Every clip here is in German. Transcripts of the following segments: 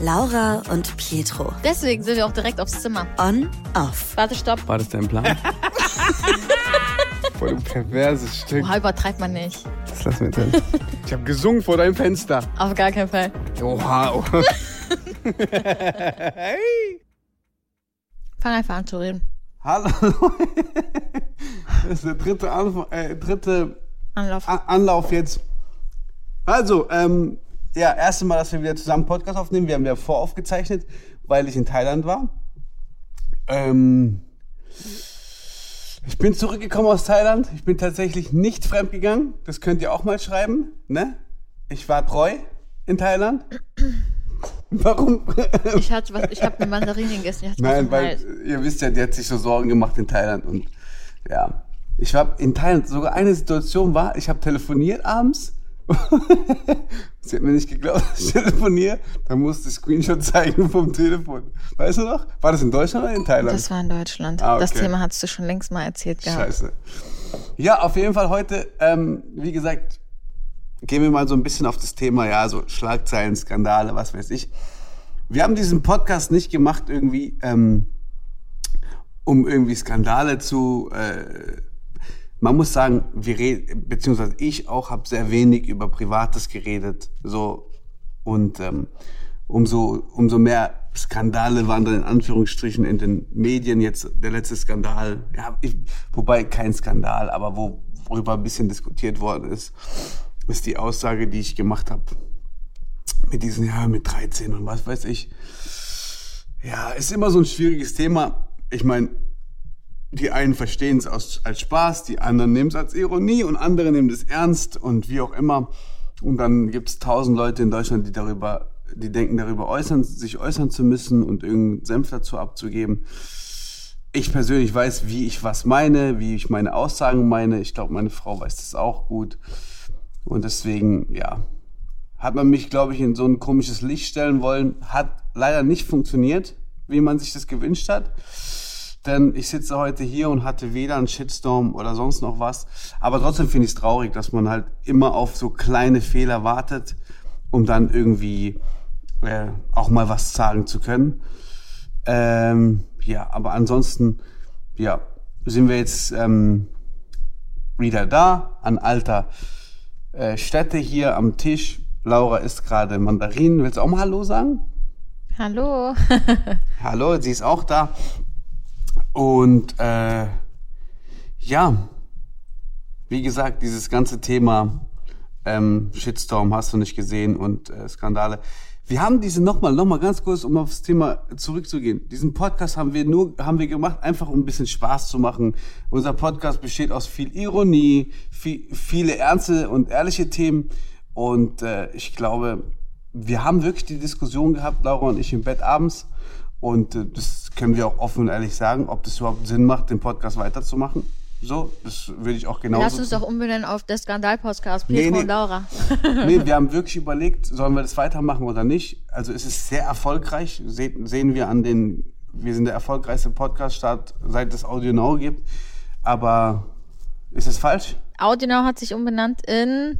Laura und Pietro. Deswegen sind wir auch direkt aufs Zimmer. On, off. Warte, stopp. War das dein Plan? Voll du perverses Stück. Oha, übertreibt man nicht. Was lassen wir drin? Ich habe gesungen vor deinem Fenster. Auf gar keinen Fall. Oha. oha. Fang einfach an zu reden. Hallo. Das ist der dritte, Anf äh, dritte Anlauf. A Anlauf jetzt. Also, ähm, ja, erste Mal, dass wir wieder zusammen Podcast aufnehmen. Wir haben ja voraufgezeichnet, weil ich in Thailand war. Ähm, ich bin zurückgekommen aus Thailand. Ich bin tatsächlich nicht fremdgegangen. Das könnt ihr auch mal schreiben, ne? Ich war treu in Thailand. Warum? Ich hatte was, ich habe eine Mandarine gegessen. Nein, weil ihr wisst ja, die hat sich so Sorgen gemacht in Thailand und ja. Ich war in Thailand, sogar eine Situation war, ich habe telefoniert abends. Sie hat mir nicht geglaubt, ich telefoniere. Dann musste ich Screenshot zeigen vom Telefon. Weißt du noch? War das in Deutschland oder in Thailand? Das war in Deutschland. Ah, Das okay. Thema hattest du schon längst mal erzählt gehabt. Scheiße. Ja, auf jeden Fall heute, ähm, wie gesagt, gehen wir mal so ein bisschen auf das Thema, ja, so Schlagzeilen, Skandale, was weiß ich. Wir haben diesen Podcast nicht gemacht irgendwie, ähm, um irgendwie Skandale zu. Äh, man muss sagen, wir reden, beziehungsweise ich auch habe sehr wenig über Privates geredet, so und ähm, umso umso mehr Skandale waren dann in Anführungsstrichen in den Medien jetzt der letzte Skandal, ja, ich, wobei kein Skandal, aber wo, worüber ein bisschen diskutiert worden ist, ist die Aussage, die ich gemacht habe mit diesen ja mit 13 und was weiß ich. Ja, ist immer so ein schwieriges Thema. Ich meine, die einen verstehen es als, Spaß, die anderen nehmen es als Ironie und andere nehmen es ernst und wie auch immer. Und dann gibt es tausend Leute in Deutschland, die darüber, die denken darüber äußern, sich äußern zu müssen und irgendeinen Senf dazu abzugeben. Ich persönlich weiß, wie ich was meine, wie ich meine Aussagen meine. Ich glaube, meine Frau weiß das auch gut. Und deswegen, ja, hat man mich, glaube ich, in so ein komisches Licht stellen wollen. Hat leider nicht funktioniert, wie man sich das gewünscht hat. Denn ich sitze heute hier und hatte weder einen Shitstorm oder sonst noch was. Aber trotzdem finde ich es traurig, dass man halt immer auf so kleine Fehler wartet, um dann irgendwie äh, auch mal was sagen zu können. Ähm, ja, aber ansonsten, ja, sind wir jetzt ähm, wieder da, an alter äh, Stätte hier am Tisch. Laura isst gerade Mandarinen. Willst du auch mal Hallo sagen? Hallo. Hallo, sie ist auch da. Und äh, ja, wie gesagt, dieses ganze Thema ähm, Shitstorm hast du nicht gesehen und äh, Skandale. Wir haben diese nochmal, nochmal ganz kurz, um auf das Thema zurückzugehen. Diesen Podcast haben wir nur, haben wir gemacht, einfach um ein bisschen Spaß zu machen. Unser Podcast besteht aus viel Ironie, viel, viele ernste und ehrliche Themen. Und äh, ich glaube, wir haben wirklich die Diskussion gehabt, Laura und ich im Bett abends. Und äh, das können wir auch offen und ehrlich sagen, ob das überhaupt Sinn macht, den Podcast weiterzumachen. So, das würde ich auch genauso. Lass uns doch umbenennen auf der Skandal-Podcast. Nee, Pietro nee. und Laura. nee, wir haben wirklich überlegt, sollen wir das weitermachen oder nicht. Also es ist sehr erfolgreich, Se sehen wir an den, wir sind der erfolgreichste Podcast-Start, seit es Audio Now gibt. Aber ist es falsch? Audionow hat sich umbenannt in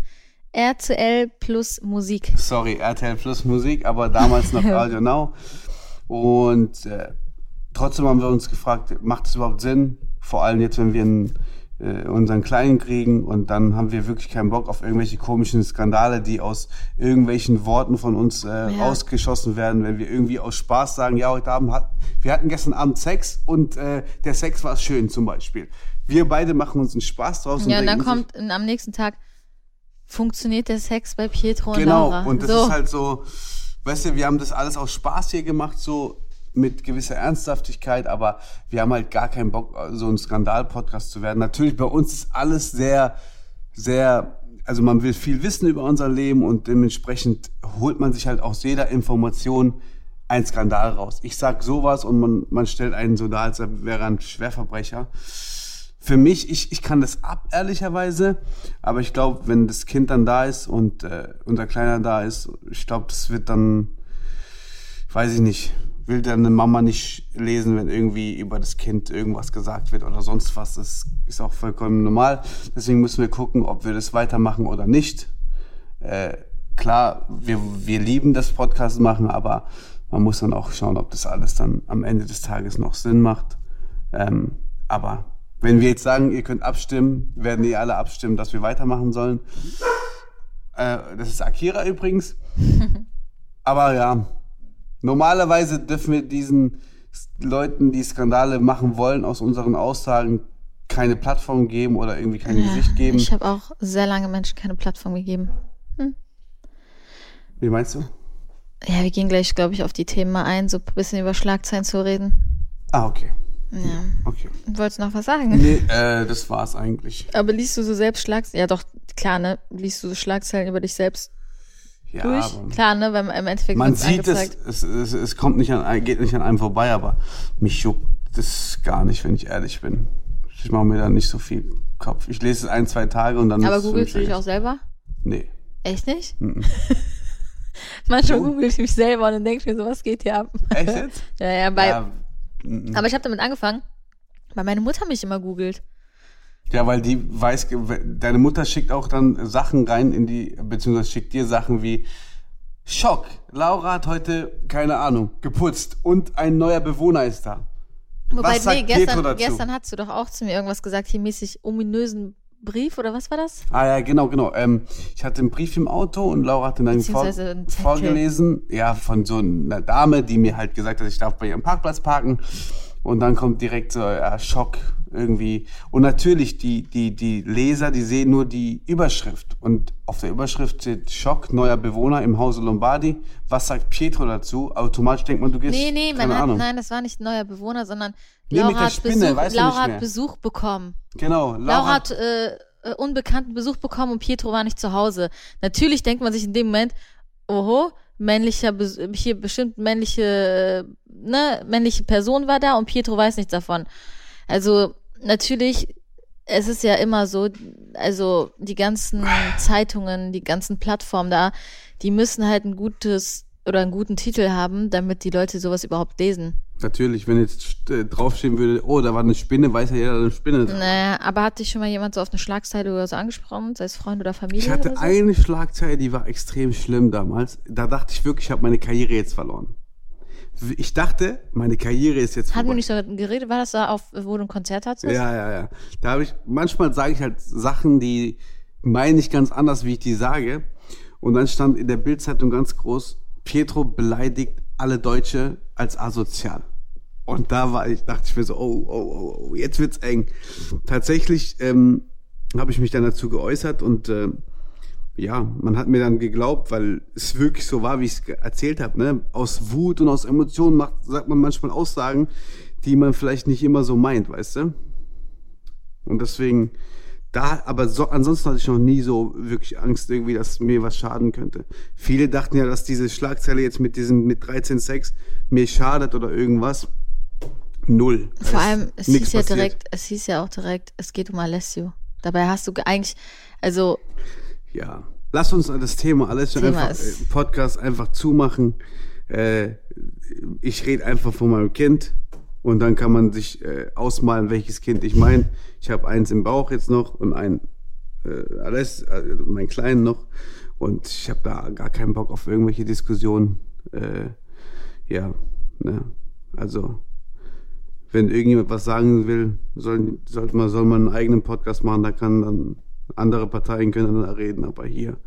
RTL plus Musik. Sorry, RTL Plus Musik, aber damals noch Audio Now. Und äh, trotzdem haben wir uns gefragt, macht es überhaupt Sinn? Vor allem jetzt, wenn wir einen, äh, unseren Kleinen kriegen und dann haben wir wirklich keinen Bock auf irgendwelche komischen Skandale, die aus irgendwelchen Worten von uns äh, rausgeschossen werden, wenn wir irgendwie aus Spaß sagen, ja, heute Abend hat, wir hatten gestern Abend Sex und äh, der Sex war schön zum Beispiel. Wir beide machen uns einen Spaß draus. Ja, und dann denken sich- kommt am nächsten Tag, funktioniert der Sex bei Pietro und Genau, Laura. und das so. ist halt so, weißt du, wir haben das alles aus Spaß hier gemacht, so mit gewisser Ernsthaftigkeit, aber wir haben halt gar keinen Bock, so ein Skandal-Podcast zu werden. Natürlich, bei uns ist alles sehr, sehr, also man will viel wissen über unser Leben und dementsprechend holt man sich halt aus jeder Information ein Skandal raus. Ich sag sowas und man, man stellt einen so dar, als wäre er ein Schwerverbrecher für mich, ich, ich kann das ab, ehrlicherweise. Aber ich glaube, wenn das Kind dann da ist und äh, unser Kleiner da ist, ich glaube, das wird dann, weiß ich nicht, will dann eine Mama nicht lesen, wenn irgendwie über das Kind irgendwas gesagt wird oder sonst was. Das ist auch vollkommen normal. Deswegen müssen wir gucken, ob wir das weitermachen oder nicht. Äh, klar, wir, wir lieben das Podcast machen, aber man muss dann auch schauen, ob das alles dann am Ende des Tages noch Sinn macht. Ähm, aber wenn wir jetzt sagen, ihr könnt abstimmen, werden die alle abstimmen, dass wir weitermachen sollen. Äh, das ist Akira übrigens. aber ja, normalerweise dürfen wir diesen Leuten, die Skandale machen wollen, aus unseren Aussagen keine Plattform geben oder irgendwie kein Ja, Gesicht geben. Ich habe auch sehr lange Menschen keine Plattform gegeben. Wie meinst du? Ja, wir gehen gleich, glaube ich, auf die Themen mal ein, so ein bisschen über Schlagzeilen zu reden. Ah, okay. Ja. Okay. Wolltest du noch was sagen? Nee, äh, das war's eigentlich. Aber liest du so selbst Schlagzeilen? Ja, doch, klar, ne? Liest du so Schlagzeilen über dich selbst Ja, durch? Klar, ne? Weil im Endeffekt man sieht es, es, es, es kommt nicht an, geht nicht an einem vorbei, aber mich juckt das gar nicht, wenn ich ehrlich bin. Ich mache mir da nicht so viel Kopf. Ich lese es ein, zwei Tage und dann Aber googelst du dich auch selber? Nee. Echt nicht? Mhm. Manchmal google ich mich selber und dann denke ich mir so, was geht hier ab? Echt jetzt? Ja, ja, bei, ja, mhm. aber ich habe damit angefangen, weil meine Mutter mich immer googelt. ja, weil die weiß, deine Mutter schickt auch dann Sachen rein in die, beziehungsweise schickt dir Sachen wie Schock. Laura hat heute, keine Ahnung, geputzt und ein neuer Bewohner ist da. Wobei, Was sagt nee, gestern, gestern hast du doch auch zu mir irgendwas gesagt, hier mäßig ominösen Brief oder was war das? Ah ja, genau, genau. Ähm, ich hatte einen Brief im Auto und Laura hat den dann vor, vorgelesen. Ja, von so einer Dame, die mir halt gesagt hat, ich darf bei ihrem Parkplatz parken. Und dann kommt direkt so ja, Schock irgendwie. Und natürlich, die, die, die Leser, die sehen nur die Überschrift. Und auf der Überschrift steht Schock, neuer Bewohner im Hause Lombardi. Was sagt Pietro dazu? Automatisch denkt man, du gehst, Nee, nee, man keine hat, Ahnung. nein, das war nicht neuer Bewohner, sondern Nee, Laura, hat, Spinne, Besuch, Laura hat. Besuch bekommen. Genau, Laura, Laura hat äh, äh, unbekannten Besuch bekommen und Pietro war nicht zu Hause. Natürlich denkt man sich in dem Moment, oho, männlicher, hier bestimmt männliche, äh, ne, männliche Person war da und Pietro weiß nichts davon. Also natürlich, es ist ja immer so, also die ganzen Zeitungen, die ganzen Plattformen da, die müssen halt ein gutes oder einen guten Titel haben, damit die Leute sowas überhaupt lesen. Natürlich, wenn jetzt äh, draufstehen würde, oh, da war eine Spinne, weiß ja jeder, eine Spinne. Naja, aber hat dich schon mal jemand so auf eine Schlagzeile oder so angesprochen, sei es Freund oder Familie? Ich hatte so? eine Schlagzeile, die war extrem schlimm damals. Da dachte ich wirklich, ich habe meine Karriere jetzt verloren. Ich dachte, meine Karriere ist jetzt Hatten wir vorbei. nicht so geredet? War das da auf, wo du ein Konzert hattest? Ja, ja, ja. Da habe ich, manchmal sage ich halt Sachen, die meine ich ganz anders, wie ich die sage. Und dann stand in der Bildzeitung ganz groß, Pietro beleidigt alle Deutsche als asozial. Und da war ich, dachte ich mir so, oh, oh, oh, oh jetzt wird's eng. Tatsächlich ähm, habe ich mich dann dazu geäußert und äh, ja, man hat mir dann geglaubt, weil es wirklich so war, wie ich es erzählt habe. Ne? Aus Wut und aus Emotionen macht, sagt man manchmal Aussagen, die man vielleicht nicht immer so meint, weißt du? Und deswegen, da, aber so, ansonsten hatte ich noch nie so wirklich Angst irgendwie, dass mir was schaden könnte. Viele dachten ja, dass diese Schlagzeile jetzt mit diesem, mit 13.6 mir schadet oder irgendwas. Null. Vor allem, es hieß ja passiert. direkt, es hieß ja auch direkt, es geht um Alessio. Dabei hast du ge- eigentlich, also, Ja. Lass uns das Thema alles Thema einfach ist- äh, Podcast einfach zumachen. Äh, ich rede einfach von meinem Kind und dann kann man sich äh, ausmalen, welches Kind ich meine. Ich habe eins im Bauch jetzt noch und ein äh, alles, äh, mein Kleinen noch und ich habe da gar keinen Bock auf irgendwelche Diskussionen. Äh, ja, ne? also wenn irgendjemand was sagen will, soll, sollte man, soll man einen eigenen Podcast machen, da kann dann andere Parteien können dann da reden, aber hier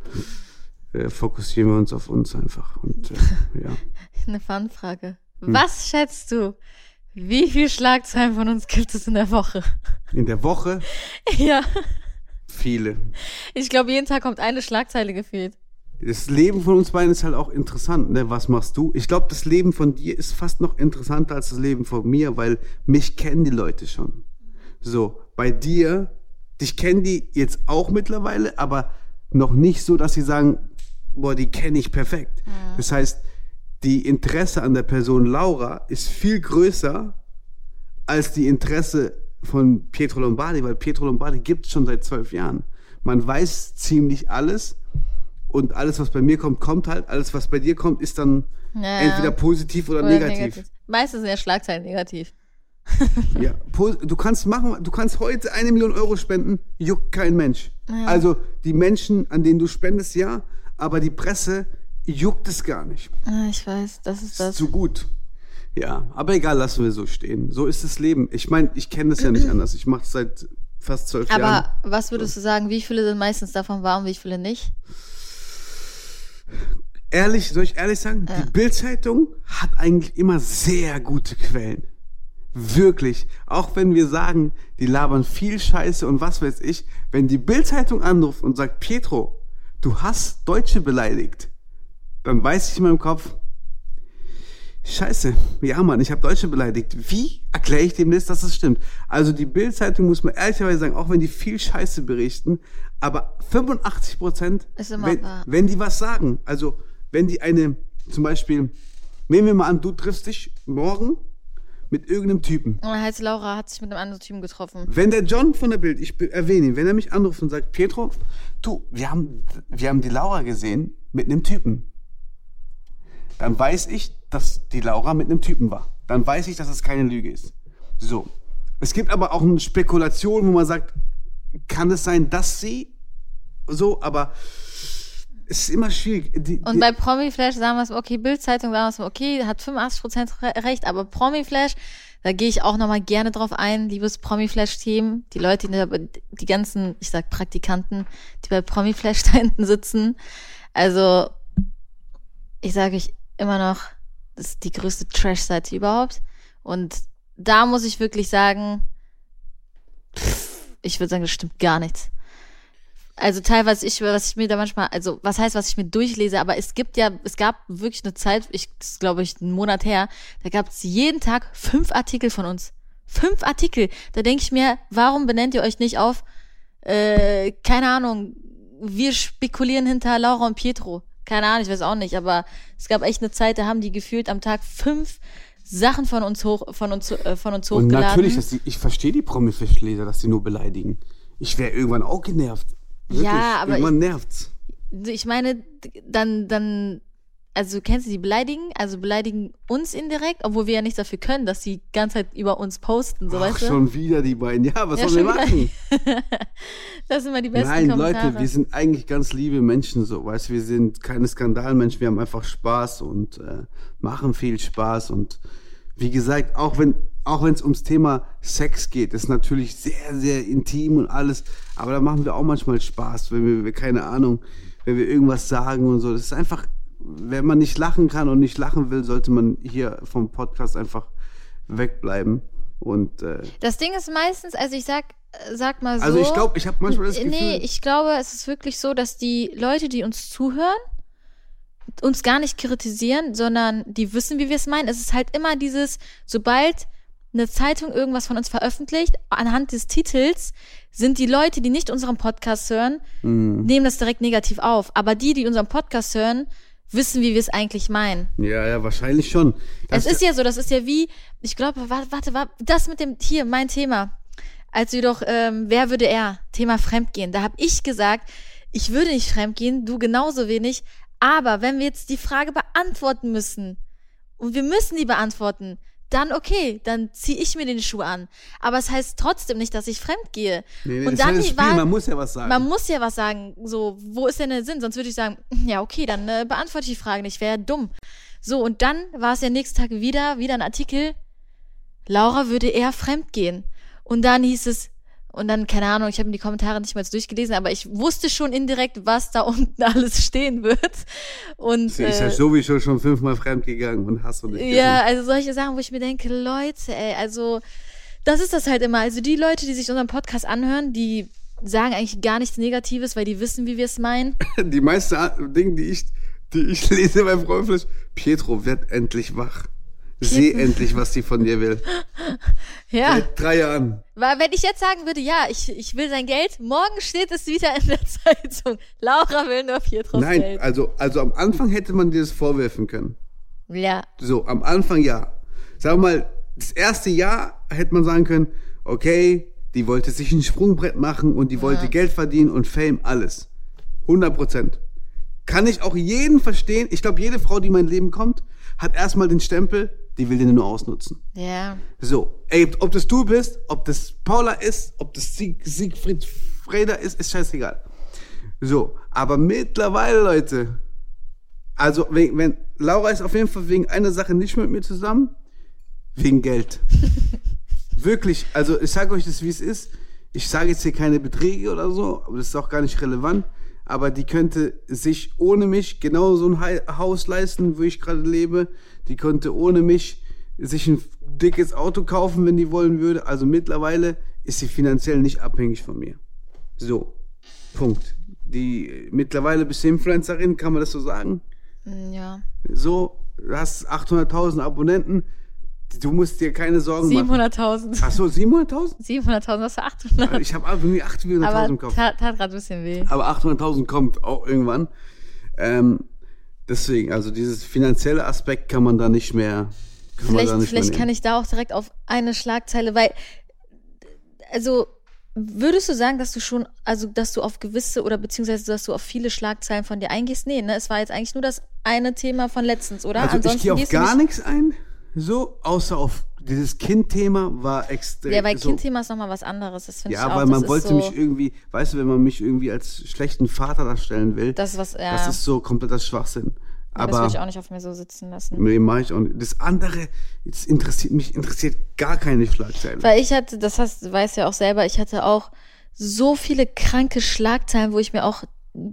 äh, fokussieren wir uns auf uns einfach. Und äh, ja. eine Fanfrage. Hm. Was schätzt du? Wie viel Schlagzeilen von uns gibt es in der Woche? In der Woche ja, viele. ich glaube, jeden Tag kommt eine Schlagzeile gefühlt. Das Leben von uns beiden ist halt auch interessant, ne? Was machst du? Ich glaube, das Leben von dir ist fast noch interessanter als das Leben von mir, weil mich kennen die Leute schon. So, bei dir, dich kennen die jetzt auch mittlerweile, aber noch nicht so, dass sie sagen, boah, die kenne ich perfekt. Das heißt, die Interesse an der Person Laura ist viel größer als die Interesse von Pietro Lombardi, weil Pietro Lombardi gibt es schon seit zwölf Jahren. Man weiß ziemlich alles und alles, was bei mir kommt, kommt halt. Alles, was bei dir kommt, ist dann Ja. entweder positiv oder, Oder negativ. Meistens sind ja Schlagzeilen negativ. Ja, du kannst machen, du kannst heute eine Million Euro spenden, juckt kein Mensch. Also die Menschen, an denen du spendest, ja, aber die Presse juckt es gar nicht. Ah, ich weiß, das ist das. Zu gut. Ja, aber egal, lassen wir so stehen. So ist das Leben. Ich meine, ich kenne das ja nicht anders. Ich mache es seit fast zwölf Jahren. Aber was würdest du sagen, wie viele sind meistens davon wahr und wie viele nicht? Ehrlich, soll ich ehrlich sagen, Ja. die Bild-Zeitung hat eigentlich immer sehr gute Quellen. Wirklich. Auch wenn wir sagen, die labern viel Scheiße und was weiß ich, wenn die Bild-Zeitung anruft und sagt, Pietro, du hast Deutsche beleidigt, dann weiß ich in meinem Kopf, Scheiße, ja Mann, ich habe Deutsche beleidigt. Wie erkläre ich dem das, dass das stimmt? Also die Bild-Zeitung muss man ehrlicherweise sagen, auch wenn die viel Scheiße berichten, aber 85 Prozent, wenn, wenn die was sagen, also wenn die eine, zum Beispiel, nehmen wir mal an, du triffst dich morgen mit irgendeinem Typen. Und dann heißt Laura hat sich mit einem anderen Typen getroffen. Wenn der John von der Bild, ich erwähne ihn, wenn er mich anruft und sagt, Pietro, du, wir haben, wir haben die Laura gesehen mit einem Typen. Dann weiß ich, dass die Laura mit einem Typen war. Dann weiß ich, dass es keine Lüge ist. So. Es gibt aber auch eine Spekulation, wo man sagt, kann es sein, dass sie so, aber es ist immer schwierig. Die, Und die, bei Promiflash sagen wir es, okay, Bildzeitung sagen wir es, okay, hat 85% re- recht, aber Promiflash, da gehe ich auch nochmal gerne drauf ein, liebes Promiflash-Team, die Leute, die, die ganzen, ich sag Praktikanten, die bei Promiflash da hinten sitzen. Also, ich sage euch immer noch, das ist die größte Trash-Seite überhaupt. Und da muss ich wirklich sagen, pff, ich würde sagen, das stimmt gar nichts. Also teilweise ich, was ich mir da manchmal, also was heißt, was ich mir durchlese, aber es gibt ja, es gab wirklich eine Zeit, ich, glaube ich, einen Monat her, da gab es jeden Tag fünf Artikel von uns. Fünf Artikel. Da denke ich mir, warum benennt ihr euch nicht auf, äh, keine Ahnung, wir spekulieren hinter Laura und Pietro. Keine Ahnung, ich weiß auch nicht, aber es gab echt eine Zeit, da haben die gefühlt am Tag fünf Sachen von uns hoch, von uns, äh, von uns und hochgeladen. natürlich, dass die, ich verstehe die Promi-Fischleser, dass sie nur beleidigen. Ich wäre irgendwann auch genervt. Wirklich. Ja, aber Irgendwann nervt's. ich meine, dann, dann, also kennst du die beleidigen? Also beleidigen uns indirekt, obwohl wir ja nichts dafür können, dass sie die ganze Zeit über uns posten, so Ach, weißt du? schon wieder die beiden. Ja, was Ja, sollen wir machen? Das sind immer die besten Nein, Kommentare. Leute, wir sind eigentlich ganz liebe Menschen, so, weißt du, wir sind keine Skandalmenschen, wir haben einfach Spaß und äh, machen viel Spaß und wie gesagt, auch wenn auch wenn es ums Thema Sex geht, ist natürlich sehr sehr intim und alles, aber da machen wir auch manchmal Spaß, wenn wir, keine Ahnung, wenn wir irgendwas sagen und so. Das ist einfach, wenn man nicht lachen kann und nicht lachen will, sollte man hier vom Podcast einfach wegbleiben und äh, Das Ding ist meistens, also ich sag, äh, sag mal so. also ich glaube, ich habe manchmal das Gefühl, Nee, ich glaube, es ist wirklich so, dass die Leute, die uns zuhören, uns gar nicht kritisieren, sondern die wissen, wie wir es meinen. Es ist halt immer dieses, sobald eine Zeitung irgendwas von uns veröffentlicht, anhand des Titels sind die Leute, die nicht unseren Podcast hören, Mhm. nehmen das direkt negativ auf. Aber die, die unseren Podcast hören, wissen, wie wir es eigentlich meinen. ja, ja, wahrscheinlich schon. Das Es ist ja so, das ist ja wie, ich glaube, warte, warte, warte, das mit dem, hier, mein Thema. Als wir doch, ähm, wer würde er? Thema Fremdgehen. Da habe ich gesagt, ich würde nicht fremdgehen, du genauso wenig. Aber wenn wir jetzt die Frage beantworten müssen, und wir müssen die beantworten, dann okay, dann ziehe ich mir den Schuh an. Aber es heißt trotzdem nicht, dass ich fremdgehe. Nee, nee, und das dann ja das war, man muss ja was sagen. man muss ja was sagen. So, wo ist denn der Sinn? Sonst würde ich sagen, ja, okay, dann äh, beantworte ich die Frage nicht. Wäre ja dumm. So, und dann war es ja nächsten Tag wieder, wieder ein Artikel. Laura würde eher fremd gehen. Und dann hieß es, und dann, keine Ahnung, ich habe mir die Kommentare nicht mal durchgelesen, aber ich wusste schon indirekt, was da unten alles stehen wird. Und Sie ist ja äh, sowieso schon fünfmal fremd gegangen und hast du nicht ja, also solche Sachen, wo ich mir denke, Leute, ey, also das ist das halt immer. Also die Leute, die sich unseren Podcast anhören, die sagen eigentlich gar nichts Negatives, weil die wissen, wie wir es meinen. Die meisten Dinge, die ich, die ich lese beim Freundfleisch, Pietro, werd endlich wach. Seh endlich, was die von dir will. Ja, Seit drei Jahren. weil wenn ich jetzt sagen würde, ja, ich, ich will sein Geld, morgen steht es wieder in der Zeitung. Laura will nur Pietros Nein, Geld. also, also am Anfang hätte man dir das vorwerfen können. Ja, So, am Anfang ja. Sag mal, das erste Jahr hätte man sagen können, okay, die wollte sich ein Sprungbrett machen und die wollte Geld verdienen und Fame, alles. 100 Prozent. Kann ich auch jeden verstehen. Ich glaube, jede Frau, die in mein Leben kommt, hat erstmal den Stempel, die will den nur ausnutzen. ja. So, ey, ob das du bist, ob das Paula ist, ob das Sieg, Siegfried Freda ist, ist scheißegal. So, aber mittlerweile, Leute, also wenn, wenn Laura ist auf jeden Fall wegen einer Sache nicht mit mir zusammen, wegen Geld. Wirklich, also ich sage euch das, wie es ist. Ich sage jetzt hier keine Beträge oder so, aber das ist auch gar nicht relevant. Aber die könnte sich ohne mich genau so ein Haus leisten, wo ich gerade lebe. Die könnte ohne mich sich ein dickes Auto kaufen, wenn die wollen würde. Also mittlerweile ist sie finanziell nicht abhängig von mir. So, Punkt. Die mittlerweile bist du Influencerin, kann man das so sagen? Mm, Ja. So, du hast 800.000 Abonnenten. Du musst dir keine Sorgen machen. 700.000. Ach so, 700.000? 700.000, was für 800? Ich habe irgendwie 800.000 im Aber Kopf. tat, tat gerade ein bisschen weh. Aber 800.000 kommt auch irgendwann. Ähm, deswegen, also dieses finanzielle Aspekt kann man da nicht mehr. Kann Vielleicht, nicht vielleicht mehr kann ich da auch direkt auf eine Schlagzeile, weil, also, würdest du sagen, dass du schon, also, dass du auf gewisse oder beziehungsweise, dass du auf viele Schlagzeilen von dir eingehst? Nee, ne? Es war jetzt eigentlich nur das eine Thema von letztens, oder? Also ich gehe auf gar nicht- nichts ein, so, außer auf dieses Kind-Thema war extrem. Ja, weil so, Kindthema ist nochmal was anderes. Das finde ich Ja, auch. weil man wollte so, mich irgendwie, weißt du, wenn man mich irgendwie als schlechten Vater darstellen will, Das ist was, ja. das ist so kompletter Schwachsinn. ja, das will ich Aber auch nicht auf mir so sitzen lassen. nee, mache ich auch nicht. Das andere, das interessiert mich, interessiert gar keine Schlagzeile. Weil ich hatte, das hast, du weißt ja auch selber, ich hatte auch so viele kranke Schlagzeilen, wo ich mir auch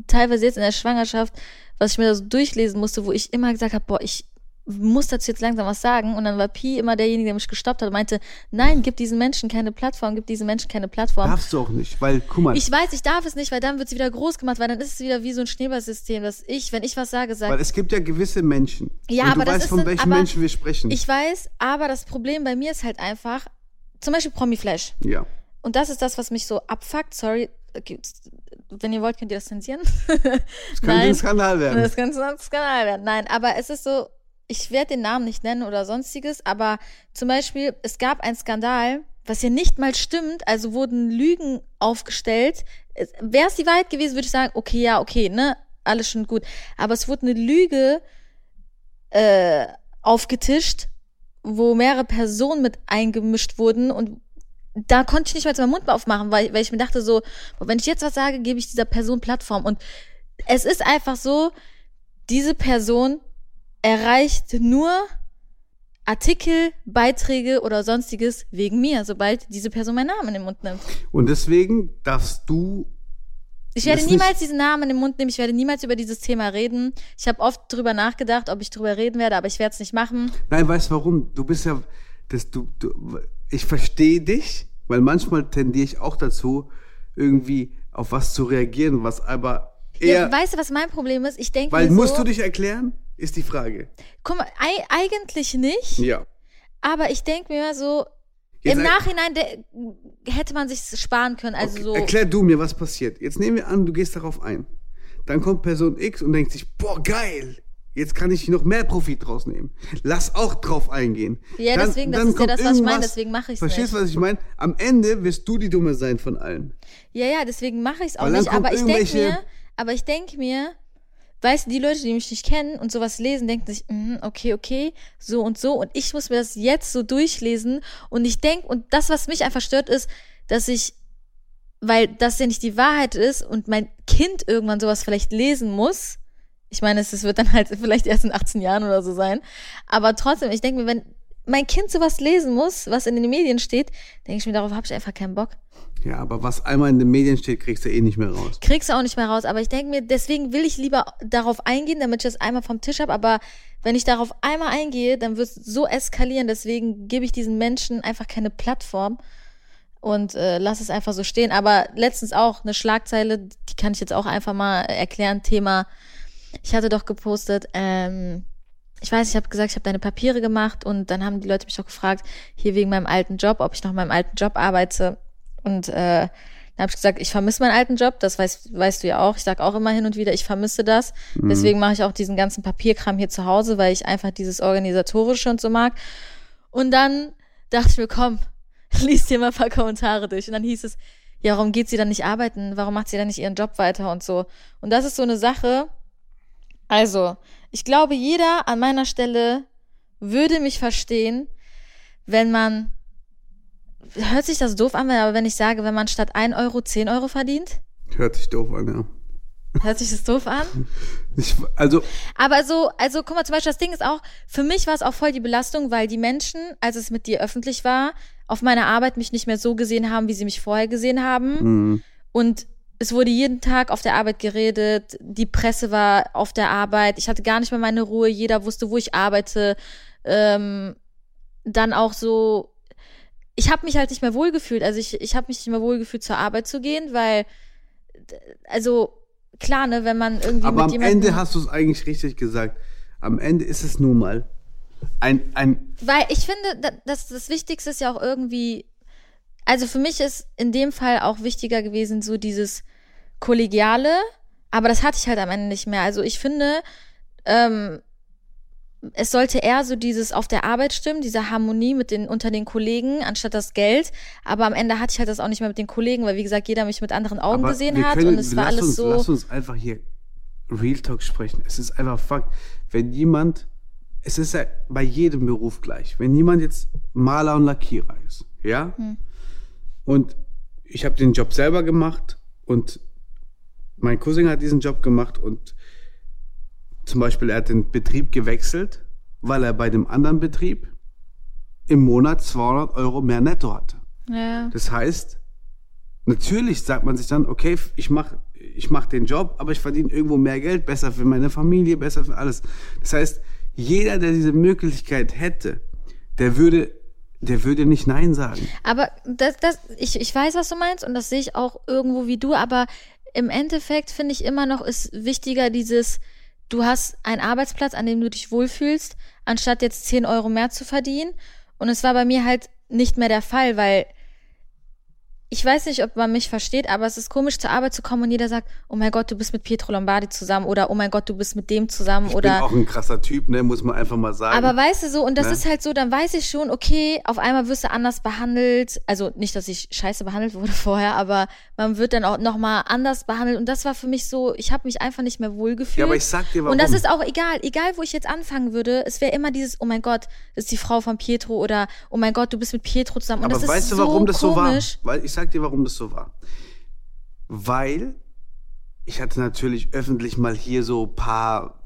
teilweise jetzt in der Schwangerschaft, was ich mir da so durchlesen musste, wo ich immer gesagt habe, boah, ich muss dazu jetzt langsam was sagen. Und dann war Pi immer derjenige, der mich gestoppt hat und meinte, nein, gib diesen Menschen keine Plattform, gib diesen Menschen keine Plattform. Darfst du auch nicht, weil, guck mal, Ich weiß, ich darf es nicht, weil dann wird es wieder groß gemacht, weil dann ist es wieder wie so ein Schneeballsystem, dass ich, wenn ich was sage, sage, weil es gibt ja gewisse Menschen. Ja, und aber du das weißt, ist von dann- welchen Menschen wir sprechen. ich weiß, aber das Problem bei mir ist halt einfach, zum Beispiel Promiflash. ja. Und das ist das, was mich so abfuckt. Sorry, okay, wenn ihr wollt, könnt ihr das zensieren. Das könnte ein Skandal werden. Das könnte ein Skandal werden. Nein, aber es ist so, ich werde den Namen nicht nennen oder sonstiges, aber zum Beispiel, es gab einen Skandal, was ja nicht mal stimmt, also wurden Lügen aufgestellt. Wäre es die Wahrheit gewesen, würde ich sagen, okay, ja, okay, ne, alles schon gut. Aber es wurde eine Lüge äh, aufgetischt, wo mehrere Personen mit eingemischt wurden und da konnte ich nicht mal meinen Mund aufmachen, weil, weil ich mir dachte so, wenn ich jetzt was sage, gebe ich dieser Person Plattform. Und es ist einfach so, diese Person erreicht nur Artikel, Beiträge oder sonstiges wegen mir, sobald diese Person meinen Namen in den Mund nimmt. Und deswegen darfst du, Ich werde niemals diesen Namen in den Mund nehmen, ich werde niemals über dieses Thema reden. Ich habe oft drüber nachgedacht, ob ich drüber reden werde, aber ich werde es nicht machen. nein, weißt du warum? Du bist ja, das, du, du, ich verstehe dich, weil manchmal tendiere ich auch dazu, irgendwie auf was zu reagieren, was aber eher, Ja, weißt du, was mein Problem ist? Ich denke weil musst so, du dich erklären, ist die Frage. guck mal, ei- eigentlich nicht, Ja. aber ich denke mir so, Jetzt im Nachhinein hätte man sich sparen können. Also Okay, so. Erklär du mir, was passiert. Jetzt nehmen wir an, du gehst darauf ein. Dann kommt Person X und denkt sich, boah, geil. Jetzt kann ich noch mehr Profit draus nehmen. Lass auch drauf eingehen. Ja, deswegen, das ist ja das, was ich meine, deswegen mache ich's Verstehst du, was ich meine? Am Ende wirst du die Dumme sein von allen. Ja, ja, deswegen mache ich es auch dann nicht. Aber ich denke mir, aber ich denke mir, weißt du, die Leute, die mich nicht kennen und sowas lesen, denken sich, mhm, okay, okay, so und so. Und ich muss mir das jetzt so durchlesen. Und ich denke, und das, was mich einfach stört, ist, dass ich, weil das ja nicht die Wahrheit ist und mein Kind irgendwann sowas vielleicht lesen muss. Ich meine, es es wird dann halt vielleicht erst in 18 Jahren oder so sein. Aber trotzdem, ich denke mir, wenn mein Kind sowas lesen muss, was in den Medien steht, denke ich mir, darauf habe ich einfach keinen Bock. Ja, aber was einmal in den Medien steht, kriegst du eh nicht mehr raus. kriegst du auch nicht mehr raus. Aber ich denke mir, deswegen will ich lieber darauf eingehen, damit ich das einmal vom Tisch habe. Aber wenn ich darauf einmal eingehe, dann wird es so eskalieren. Deswegen gebe ich diesen Menschen einfach keine Plattform und äh, lass es einfach so stehen. Aber letztens auch eine Schlagzeile, die kann ich jetzt auch einfach mal erklären. Thema, ich hatte doch gepostet, ähm, ich weiß, ich habe gesagt, ich habe deine Papiere gemacht und dann haben die Leute mich auch gefragt, hier wegen meinem alten Job, ob ich noch in meinem alten Job arbeite. Und äh, dann habe ich gesagt, ich vermisse meinen alten Job, das weißt, weißt du ja auch. Ich sage auch immer hin und wieder, ich vermisse das. Deswegen mache ich auch diesen ganzen Papierkram hier zu Hause, weil ich einfach dieses Organisatorische und so mag. Und dann dachte ich mir, komm, lies dir mal ein paar Kommentare durch. Und dann hieß es, ja, warum geht sie dann nicht arbeiten? Warum macht sie dann nicht ihren Job weiter und so? Und das ist so eine Sache. Also, ich glaube, jeder an meiner Stelle würde mich verstehen, wenn man, hört sich das doof an, aber wenn ich sage, wenn man statt 1 Euro 10 Euro verdient? Hört sich doof an, ja. Hört sich das doof an? Ich, also, Aber so, also guck mal, zum Beispiel das Ding ist auch, für mich war es auch voll die Belastung, weil die Menschen, als es mit dir öffentlich war, auf meiner Arbeit mich nicht mehr so gesehen haben, wie sie mich vorher gesehen haben. mh, Und es wurde jeden Tag auf der Arbeit geredet, die Presse war auf der Arbeit, ich hatte gar nicht mehr meine Ruhe, jeder wusste, wo ich arbeite. Ähm, dann auch so, ich habe mich halt nicht mehr wohlgefühlt. Also ich, ich habe mich nicht mehr wohlgefühlt, zur Arbeit zu gehen, weil, also klar, ne, wenn man irgendwie aber mit am jemandem... Ende hast du es eigentlich richtig gesagt. Am Ende ist es nun mal ein, ein Weil ich finde, da- das, das Wichtigste ist ja auch irgendwie, also für mich ist in dem Fall auch wichtiger gewesen, so dieses Kollegiale, aber das hatte ich halt am Ende nicht mehr. Also ich finde, ähm, es sollte eher so dieses auf der Arbeit stimmen, diese Harmonie mit den, unter den Kollegen, anstatt das Geld. Aber am Ende hatte ich halt das auch nicht mehr mit den Kollegen, weil wie gesagt, jeder mich mit anderen Augen Aber gesehen hat können- und es war alles uns, so. Lass uns einfach hier Real Talk sprechen. Es ist einfach Fakt. Wenn jemand, es ist ja bei jedem Beruf gleich. Wenn jemand jetzt Maler und Lackierer ist, ja, Hm. Und ich habe den Job selber gemacht und mein Cousin hat diesen Job gemacht und zum Beispiel er hat den Betrieb gewechselt, weil er bei dem anderen Betrieb im Monat 200 Euro mehr netto hatte. Ja. Das heißt, natürlich sagt man sich dann, okay, ich mache ich mach den Job, aber ich verdiene irgendwo mehr Geld, besser für meine Familie, besser für alles. Das heißt, jeder, der diese Möglichkeit hätte, der würde, der würde nicht Nein sagen. Aber das, das, ich, ich weiß, was du meinst und das sehe ich auch irgendwo wie du, aber im Endeffekt finde ich immer noch ist wichtiger dieses, du hast einen Arbeitsplatz, an dem du dich wohlfühlst, anstatt jetzt 10 Euro mehr zu verdienen. Und es war bei mir halt nicht mehr der Fall, weil ich weiß nicht, ob man mich versteht, aber es ist komisch, zur Arbeit zu kommen und jeder sagt, oh mein Gott, du bist mit Pietro Lombardi zusammen oder oh mein Gott, du bist mit dem zusammen Ich oder bin auch ein krasser Typ, ne, muss man einfach mal sagen. aber weißt du so, und das Ne? ist halt so, dann weiß ich schon, okay, auf einmal wirst du anders behandelt. Also nicht, dass ich scheiße behandelt wurde vorher, aber man wird dann auch nochmal anders behandelt. Und das war für mich so, ich habe mich einfach nicht mehr wohlgefühlt. ja, aber ich sag dir warum. und das ist auch egal, egal wo ich jetzt anfangen würde, es wäre immer dieses, oh mein Gott, das ist die Frau von Pietro oder oh mein Gott, du bist mit Pietro zusammen. Und aber das ist weißt du, so warum das komisch. so war? Weil ich sag dir, warum das so war. Weil ich hatte natürlich öffentlich mal hier so paar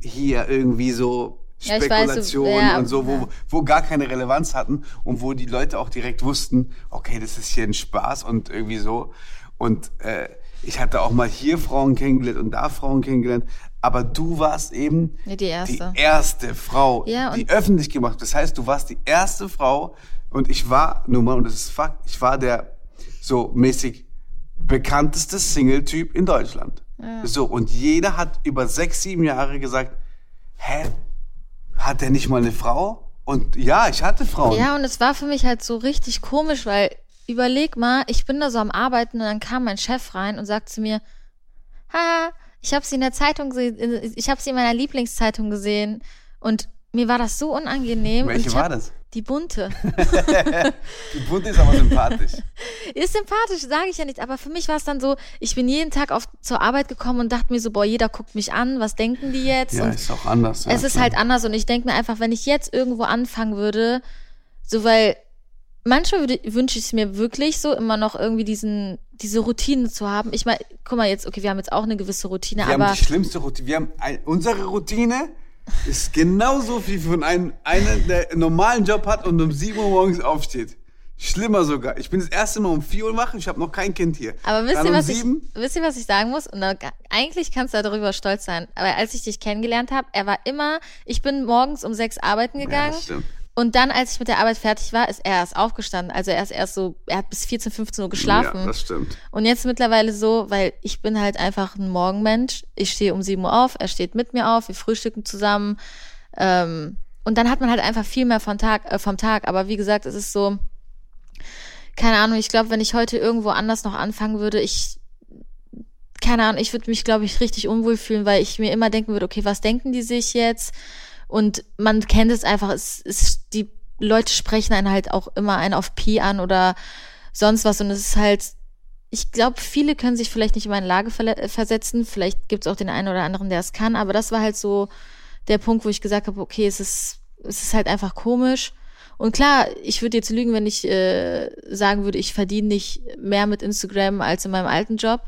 hier irgendwie so Ja, weiß, Spekulationen ja, und so, wo, wo gar keine Relevanz hatten und wo die Leute auch direkt wussten, okay, das ist hier ein Spaß und irgendwie so. Und äh, ich hatte auch mal hier Frauen kennengelernt und da Frauen kennengelernt, aber du warst eben die erste. die erste Frau, Ja, die öffentlich gemacht. Das heißt, du warst die erste Frau und ich war, nur mal, und das ist Fakt, ich war der so mäßig bekannteste Single-Typ in Deutschland. So, und jeder hat über sechs, sieben Jahre gesagt, hä, hat der nicht mal eine Frau? Und ja, ich hatte Frauen. Ja, und es war für mich halt so richtig komisch, weil überleg mal, ich bin da so am Arbeiten und dann kam mein Chef rein und sagte zu mir, haha, ich habe sie in der Zeitung gesehen, ich habe sie in meiner Lieblingszeitung gesehen und mir war das so unangenehm. Welche ich war hab, das? Die bunte. Die Bunte ist aber sympathisch. Ist sympathisch, sage ich ja nicht, aber für mich war es dann so, ich bin jeden Tag auf, zur Arbeit gekommen und dachte mir so, boah, jeder guckt mich an, was denken die jetzt? Ja, und ist auch anders. ja, es ist klar. halt anders und ich denke mir einfach, wenn ich jetzt irgendwo anfangen würde, so weil manchmal wünsche ich es mir wirklich so, immer noch irgendwie diesen, diese Routine zu haben. Ich meine, guck mal jetzt, okay, wir haben jetzt auch eine gewisse Routine, Wir aber haben die schlimmste Routine. Wir haben ein, unsere Routine ist genauso wie von einem, einer, der einen normalen Job hat und um 7 Uhr morgens aufsteht. Schlimmer sogar. Ich bin das erste Mal um 4 Uhr wach, ich habe noch kein Kind hier. Aber wisst ihr, um was ich, 7, wisst ihr, was ich sagen muss? Und da, eigentlich kannst du darüber stolz sein. Aber als ich dich kennengelernt habe, er war immer, ich bin morgens um sechs arbeiten Ja, gegangen. stimmt. Und dann, als ich mit der Arbeit fertig war, ist er erst aufgestanden. Also er ist erst so, er hat bis 14, 15 Uhr geschlafen. Ja, das stimmt. Und jetzt mittlerweile so, weil ich bin halt einfach ein Morgenmensch. Ich stehe um 7 Uhr auf, er steht mit mir auf, wir frühstücken zusammen. Ähm, und dann hat man halt einfach viel mehr vom Tag, äh, vom Tag. Aber wie gesagt, es ist so, keine Ahnung, ich glaube, wenn ich heute irgendwo anders noch anfangen würde, ich, keine Ahnung, ich würde mich, glaube ich, richtig unwohl fühlen, weil ich mir immer denken würde, okay, was denken die sich jetzt? Und man kennt es einfach, es ist, die Leute sprechen einen halt auch immer einen auf Pi an oder sonst was. Und es ist halt, ich glaube, viele können sich vielleicht nicht in meine Lage verle- versetzen. Vielleicht gibt es auch den einen oder anderen, der es kann. Aber das war halt so der Punkt, wo ich gesagt habe, okay, es ist, es ist halt einfach komisch. Und klar, ich würde jetzt lügen, wenn ich äh, sagen würde, ich verdiene nicht mehr mit Instagram als in meinem alten Job.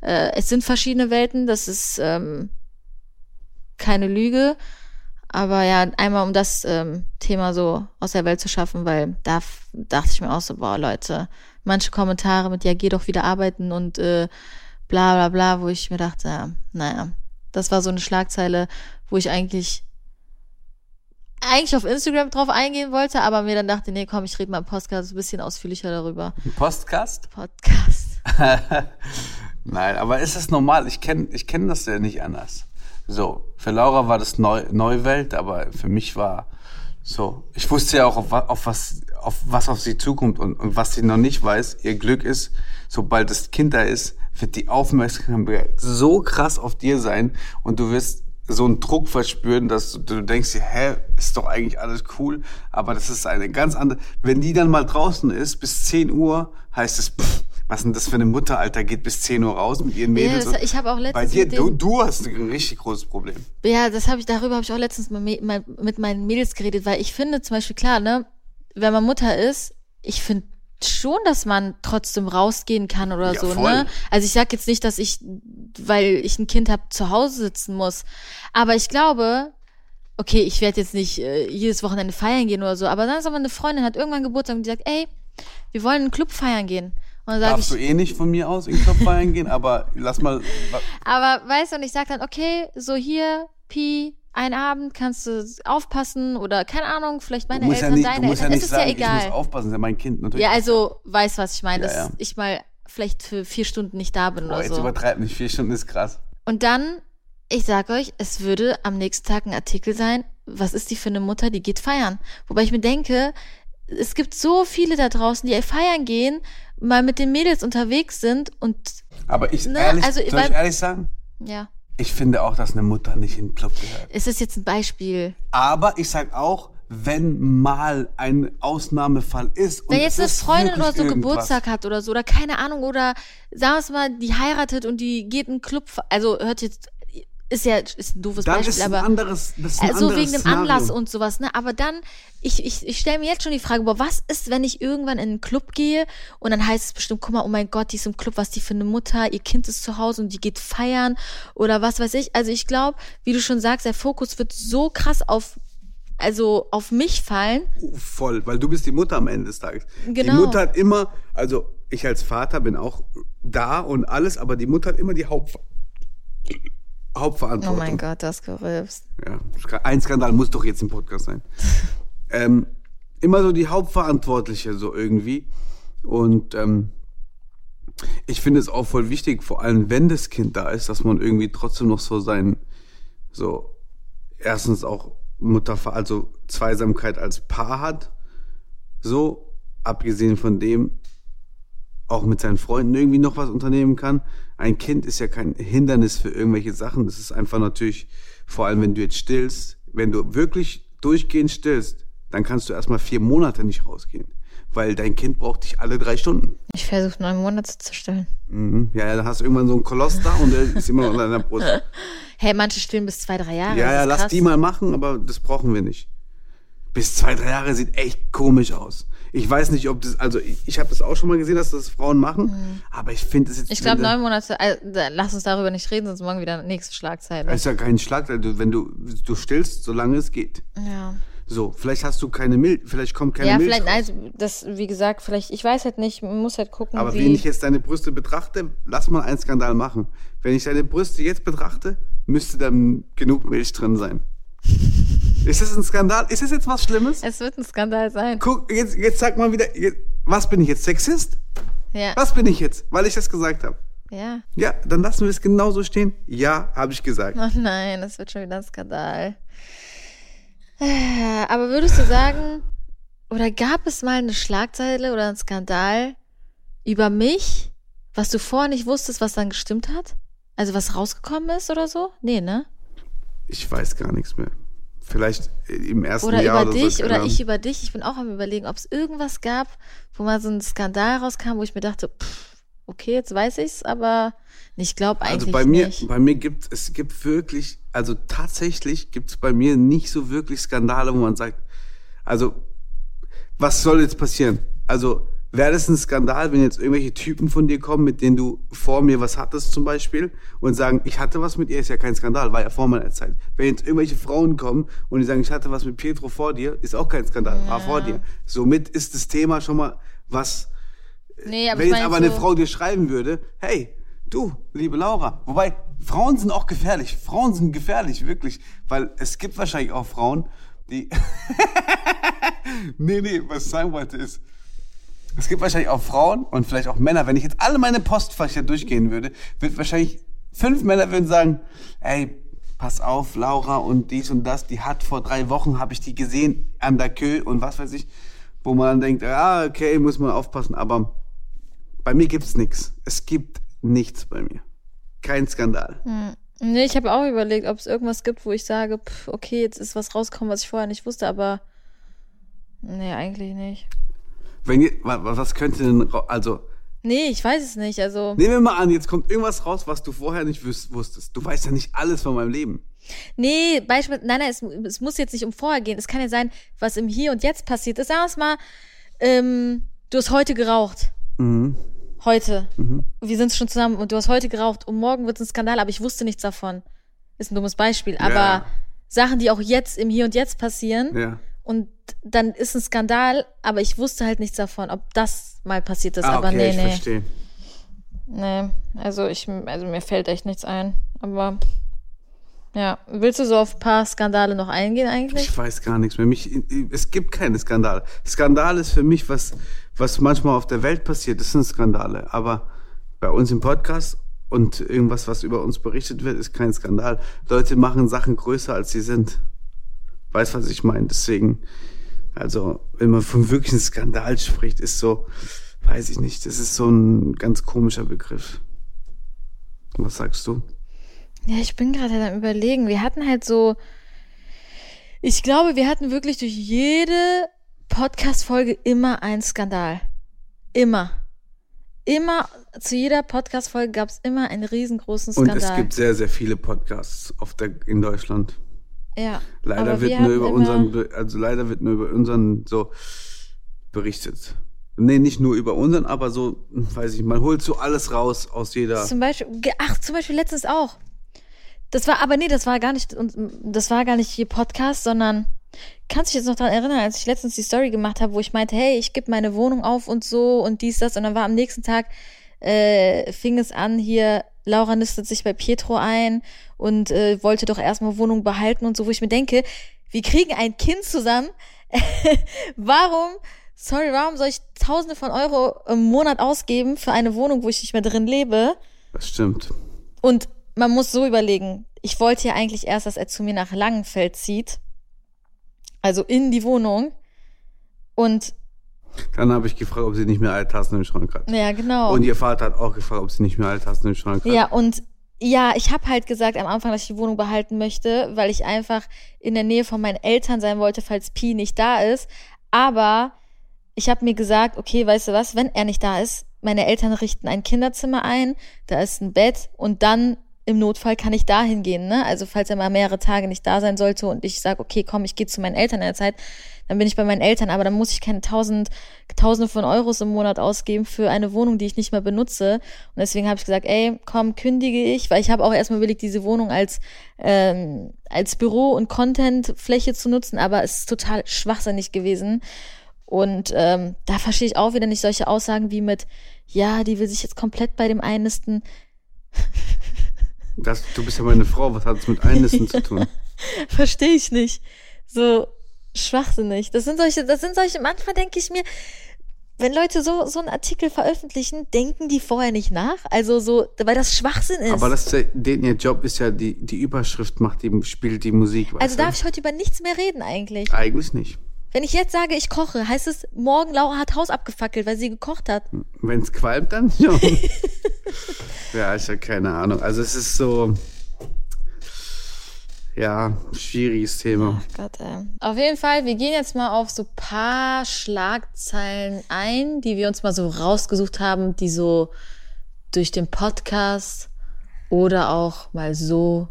Äh, es sind verschiedene Welten, das ist ähm, keine Lüge. Aber ja, einmal um das ähm, Thema so aus der Welt zu schaffen, weil da dachte ich mir auch so, boah, Leute, manche Kommentare mit, ja, geh doch wieder arbeiten und äh, bla bla bla, wo ich mir dachte, ja, naja, das war so eine Schlagzeile, wo ich eigentlich eigentlich auf Instagram drauf eingehen wollte, aber mir dann dachte, nee, komm, ich rede mal im Podcast ein bisschen ausführlicher darüber. Ein Postcast? Podcast. Nein, aber ist das normal? Ich kenne ich kenn das ja nicht anders. So, für Laura war das Neu Neuwelt, aber für mich war so, ich wusste ja auch, auf, auf, was, auf was auf sie zukommt und, und was sie noch nicht weiß. Ihr Glück ist, sobald das Kind da ist, wird die Aufmerksamkeit so krass auf dir sein und du wirst so einen Druck verspüren, dass du, du denkst hä, ist doch eigentlich alles cool, aber das ist eine ganz andere. Wenn die dann mal draußen ist, bis 10 Uhr, heißt es, pff, was denn das für eine Mutter, Alter, geht bis 10 Uhr raus mit ihren Ja, Mädels. das, und- ich habe auch bei letztens dir, mit du, du hast ein richtig großes Problem. ja, das habe ich darüber habe ich auch letztens mal mit meinen Mädels geredet, weil ich finde zum Beispiel klar, ne, wenn man Mutter ist, ich finde schon, dass man trotzdem rausgehen kann oder Ja, so, voll. ne? Also ich sag jetzt nicht, dass ich, weil ich ein Kind habe, zu Hause sitzen muss, aber ich glaube, okay, ich werde jetzt nicht äh, jedes Wochenende feiern gehen oder so, aber dann ist aber eine Freundin hat irgendwann Geburtstag und die sagt, ey, wir wollen in einen Club feiern gehen. Und Darfst ich, du eh nicht von mir aus in den feiern gehen, aber lass mal. Aber weißt du, und ich sag dann, okay, so hier, Pi, ein Abend kannst du aufpassen oder keine Ahnung, vielleicht meine musst ja Eltern, nicht, du deine musst ja Eltern, nicht ist es sagen, ja ich muss egal. aufpassen, ist ja mein Kind natürlich. Ja, also weiß, was ich meine, dass ja. ich mal vielleicht für vier Stunden nicht da bin Boah, oder jetzt so. übertreib nicht, vier Stunden ist krass. Und dann, ich sag euch, es würde am nächsten Tag ein Artikel sein, was ist die für eine Mutter, die geht feiern. Wobei ich mir denke, es gibt so viele da draußen, die feiern gehen, mal mit den Mädels unterwegs sind und Aber ich, Ne, ehrlich, also, soll ich ehrlich sagen? ja, Ich finde auch, dass eine Mutter nicht in den Club gehört. es ist jetzt ein Beispiel. Aber ich sag auch, wenn mal ein Ausnahmefall ist. und Wenn jetzt eine Freundin oder so irgendwas, Geburtstag hat oder so, oder keine Ahnung, oder sagen wir es mal, die heiratet und die geht in einen Club, also hört jetzt, ist ja ist ein doofes Dann Beispiel, ist ein aber anderes, das ist ein äh, so wegen dem Szenario. Anlass und sowas, ne? Aber dann, ich, ich, ich stelle mir jetzt schon die Frage, boah, was ist, wenn ich irgendwann in einen Club gehe und dann heißt es bestimmt, guck mal, oh mein Gott, die ist im Club, was die für eine Mutter, ihr Kind ist zu Hause und die geht feiern oder was weiß ich. Also ich glaube, wie du schon sagst, der Fokus wird so krass auf, also auf mich fallen. Voll, weil du bist die Mutter am Ende des Tages. Die Genau. Mutter hat immer, also ich als Vater bin auch da und alles, aber die Mutter hat immer die Hauptver Oh Hauptverantwortung. mein Gott, das gerülpst. Ja, ein Skandal muss doch jetzt im Podcast sein. ähm, immer so die Hauptverantwortliche so irgendwie. Und ähm, ich finde es auch voll wichtig, vor allem wenn das Kind da ist, dass man irgendwie trotzdem noch so sein, so erstens auch Mutter, also Zweisamkeit als Paar hat. So, abgesehen von dem, auch mit seinen Freunden irgendwie noch was unternehmen kann. Ein Kind ist ja kein Hindernis für irgendwelche Sachen. Das ist einfach natürlich, vor allem wenn du jetzt stillst, wenn du wirklich durchgehend stillst, dann kannst du erstmal vier Monate nicht rausgehen. Weil dein Kind braucht dich alle drei Stunden. Ich versuche neun Monate zu stillen. Mhm. Ja, ja, dann hast du irgendwann so einen Koloss da und der ist immer noch an deiner Brust. Hey, manche stillen bis zwei, drei Jahre. Ja, ja, lass krass. die mal machen, aber das brauchen wir nicht. Bis zwei, drei Jahre sieht echt komisch aus. Ich weiß nicht, ob das, also ich, ich habe das auch schon mal gesehen, dass das Frauen machen, aber ich finde es jetzt. Mhm. Ich glaube, neun Monate, äh, lass uns darüber nicht reden, sonst morgen wieder nächste Schlagzeile. Das ist ja kein Schlag, weil du, wenn du, du stillst, solange es geht. Ja. So, vielleicht hast du keine Milch, vielleicht kommt keine Ja, Milch vielleicht, raus. also, das, wie gesagt, vielleicht, ich weiß halt nicht, man muss halt gucken, Aber wenn ich jetzt deine Brüste betrachte, lass mal einen Skandal machen. Wenn ich deine Brüste jetzt betrachte, müsste dann genug Milch drin sein. Ist das ein Skandal? Ist das jetzt was Schlimmes? es wird ein Skandal sein. Guck, jetzt, jetzt sag mal wieder, jetzt, was bin ich jetzt? Sexist? Ja. Was bin ich jetzt? Weil ich das gesagt habe. Ja. Ja, dann lassen wir es genauso stehen. Ja, habe ich gesagt. Ach nein, das wird schon wieder ein Skandal. Aber würdest du sagen, oder gab es mal eine Schlagzeile oder einen Skandal über mich, was du vorher nicht wusstest, was dann gestimmt hat? Also was rausgekommen ist oder so? Nee, ne? Ich weiß gar nichts mehr. Vielleicht im ersten Oder Jahr über oder dich so. oder ich über dich. Ich bin auch am überlegen, ob es irgendwas gab, wo mal so ein Skandal rauskam, wo ich mir dachte, pff, okay, jetzt weiß ich's, aber ich glaube eigentlich Also bei mir, nicht. bei mir gibt es gibt wirklich, also tatsächlich gibt es bei mir nicht so wirklich Skandale, wo man sagt, also was soll jetzt passieren? Also wäre das ein Skandal, wenn jetzt irgendwelche Typen von dir kommen, mit denen du vor mir was hattest zum Beispiel und sagen, ich hatte was mit ihr, ist ja kein Skandal, war ja vor meiner Zeit. Wenn jetzt irgendwelche Frauen kommen und die sagen, ich hatte was mit Pietro vor dir, ist auch kein Skandal, war vor dir. Somit ist das Thema schon mal was, Nee, aber wenn jetzt aber eine so, Frau dir schreiben würde, hey, du, liebe Laura, wobei Frauen sind auch gefährlich. Frauen sind gefährlich, wirklich. Weil es gibt wahrscheinlich auch Frauen, die. nee, nee, was ich sagen wollte ist, es gibt wahrscheinlich auch Frauen und vielleicht auch Männer. Wenn ich jetzt alle meine Postfächer durchgehen würde, wird wahrscheinlich fünf Männer würden sagen, ey, pass auf, Laura und dies und das, die hat vor drei Wochen, habe ich die gesehen an der Kö und was weiß ich, wo man dann denkt, ja, okay, muss man aufpassen, aber bei mir gibt's nichts. Es gibt nichts bei mir. Kein Skandal. Nee, ich habe auch überlegt, ob es irgendwas gibt, wo ich sage, pff, okay, jetzt ist was rausgekommen, was ich vorher nicht wusste, aber nee, eigentlich nicht. Wenn was könnte denn, also, Nee, ich weiß es nicht. Also, nehmen wir mal an, jetzt kommt irgendwas raus, was du vorher nicht wusstest. Du weißt ja nicht alles von meinem Leben. nee, Beispiel, nein, nein, es, es muss jetzt nicht um vorher gehen. Es kann ja sein, was im Hier und Jetzt passiert ist. Sagen wir es mal, ähm, du hast heute geraucht. Mhm. Heute. Wir sind schon zusammen und du hast heute geraucht und morgen wird es ein Skandal, aber ich wusste nichts davon. Ist ein dummes Beispiel. Aber Ja. Sachen, die auch jetzt im Hier und Jetzt passieren Ja. Und dann ist ein Skandal, aber ich wusste halt nichts davon, ob das mal passiert ist. Ah, aber okay, nee, ich nee. verstehe. Nee, also ich, also mir fällt echt nichts ein. Aber ja, willst du so auf ein paar Skandale noch eingehen eigentlich? Ich weiß gar nichts mehr. Mich, es gibt keine Skandale. Skandal ist für mich, was, was manchmal auf der Welt passiert, das sind Skandale. Aber bei uns im Podcast und irgendwas, was über uns berichtet wird, ist kein Skandal. Leute machen Sachen größer, als sie sind. Weißt, was ich meine? Deswegen, also, wenn man von wirklichen Skandal spricht, ist so, weiß ich nicht, das ist so ein ganz komischer Begriff. Was sagst du? Ja, ich bin gerade am überlegen. Wir hatten halt so, ich glaube, wir hatten wirklich durch jede Podcast-Folge immer einen Skandal. Immer. Immer, zu jeder Podcast-Folge gab es immer einen riesengroßen Und Skandal. es gibt sehr, sehr viele Podcasts auf der, in Deutschland. Ja. Leider aber wird wir nur über unseren, also leider wird nur über unseren so berichtet. Nee, nicht nur über unseren, aber so, weiß ich, man holt so alles raus aus jeder. Zum Beispiel, ach, zum Beispiel letztens auch. Das war, aber nee, das war gar nicht, das war gar nicht hier Podcast, sondern kannst du dich jetzt noch daran erinnern, als ich letztens die Story gemacht habe, wo ich meinte, hey, ich gebe meine Wohnung auf und so und dies, das, und dann war am nächsten Tag, äh, fing es an, hier, Laura nistet sich bei Pietro ein und äh, wollte doch erstmal Wohnung behalten und so, wo ich mir denke, wir kriegen ein Kind zusammen. warum, sorry, warum soll ich Tausende von Euro im Monat ausgeben für eine Wohnung, wo ich nicht mehr drin lebe? Das stimmt. Und man muss so überlegen, ich wollte ja eigentlich erst, dass er zu mir nach Langenfeld zieht. Also in die Wohnung. Und Dann habe ich gefragt, ob sie nicht mehr alle Tassen im Schrank hat. ja, genau. Und ihr Vater hat auch gefragt, ob sie nicht mehr alle Tassen im Schrank hat. Ja, und ja, ich habe halt gesagt am Anfang, dass ich die Wohnung behalten möchte, weil ich einfach in der Nähe von meinen Eltern sein wollte, falls Pi nicht da ist. Aber ich habe mir gesagt, okay, weißt du was, wenn er nicht da ist, meine Eltern richten ein Kinderzimmer ein, da ist ein Bett und dann im Notfall kann ich da hingehen, ne? Also falls er mal mehrere Tage nicht da sein sollte und ich sage, okay, komm, ich gehe zu meinen Eltern in der Zeit, dann bin ich bei meinen Eltern, aber dann muss ich keine tausend, tausende von Euros im Monat ausgeben für eine Wohnung, die ich nicht mehr benutze. Und deswegen habe ich gesagt, ey, komm, kündige ich, weil ich habe auch erstmal überlegt, diese Wohnung als, ähm, als Büro- und Contentfläche zu nutzen, aber es ist total schwachsinnig gewesen. Und ähm, da verstehe ich auch wieder nicht solche Aussagen wie mit, ja, die will sich jetzt komplett bei dem einnisten. Das, du bist ja meine Frau, was hat es mit Einnisten zu tun? Verstehe ich nicht. So schwachsinnig. Das sind solche, das sind solche, manchmal denke ich mir, wenn Leute so, so einen Artikel veröffentlichen, denken die vorher nicht nach. Also so, weil das Schwachsinn ist. Aber das, ist ja- denen ihr Job ist ja, die, die Überschrift macht, die spielt die Musik. Also darf ich heute über nichts mehr reden eigentlich. Eigentlich nicht. Wenn ich jetzt sage, ich koche, heißt es, morgen Laura hat Haus abgefackelt, weil sie gekocht hat. Wenn es qualmt, dann ja. ja, ich habe keine Ahnung. Also es ist so, ja, schwieriges Thema. Gott, ey. Auf jeden Fall, wir gehen jetzt mal auf so paar Schlagzeilen ein, die wir uns mal so rausgesucht haben, die so durch den Podcast oder auch mal so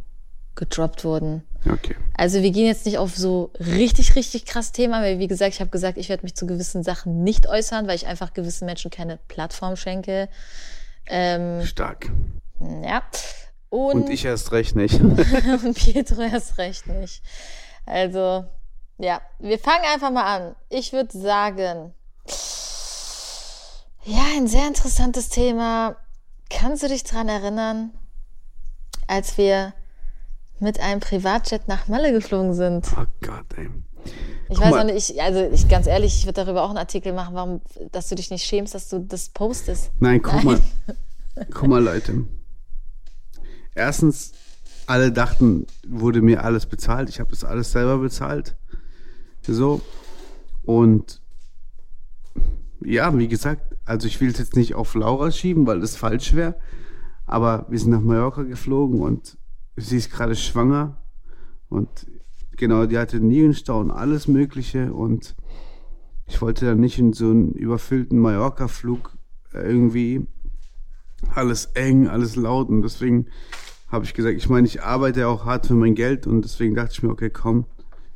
gedroppt wurden. Okay. Also wir gehen jetzt nicht auf so richtig, richtig krass Thema, weil wie gesagt, ich habe gesagt, ich werde mich zu gewissen Sachen nicht äußern, weil ich einfach gewissen Menschen keine Plattform schenke. Ähm, Stark. ja. Und, Und ich erst recht nicht. und Pietro erst recht nicht. Also, ja, wir fangen einfach mal an. Ich würde sagen, ja, ein sehr interessantes Thema. Kannst du dich dran erinnern, als wir mit einem Privatjet nach Malle geflogen sind? Oh Gott, ey. Ich Guck weiß auch nicht, ich, also ich ganz ehrlich, ich würde darüber auch einen Artikel machen, warum, dass du dich nicht schämst, dass du das postest. Nein, guck Nein. mal. Guck mal, Leute. Erstens, alle dachten, wurde mir alles bezahlt. Ich habe das alles selber bezahlt. So. Und ja, wie gesagt, also ich will es jetzt nicht auf Laura schieben, weil das falsch wäre. Aber wir sind nach Mallorca geflogen und sie ist gerade schwanger. Und genau, die hatte Nierenstau und alles Mögliche. Und ich wollte dann nicht in so einen überfüllten Mallorca-Flug äh, irgendwie alles eng, alles laut. Und deswegen habe ich gesagt, ich meine, ich arbeite ja auch hart für mein Geld. Und deswegen dachte ich mir, okay, komm,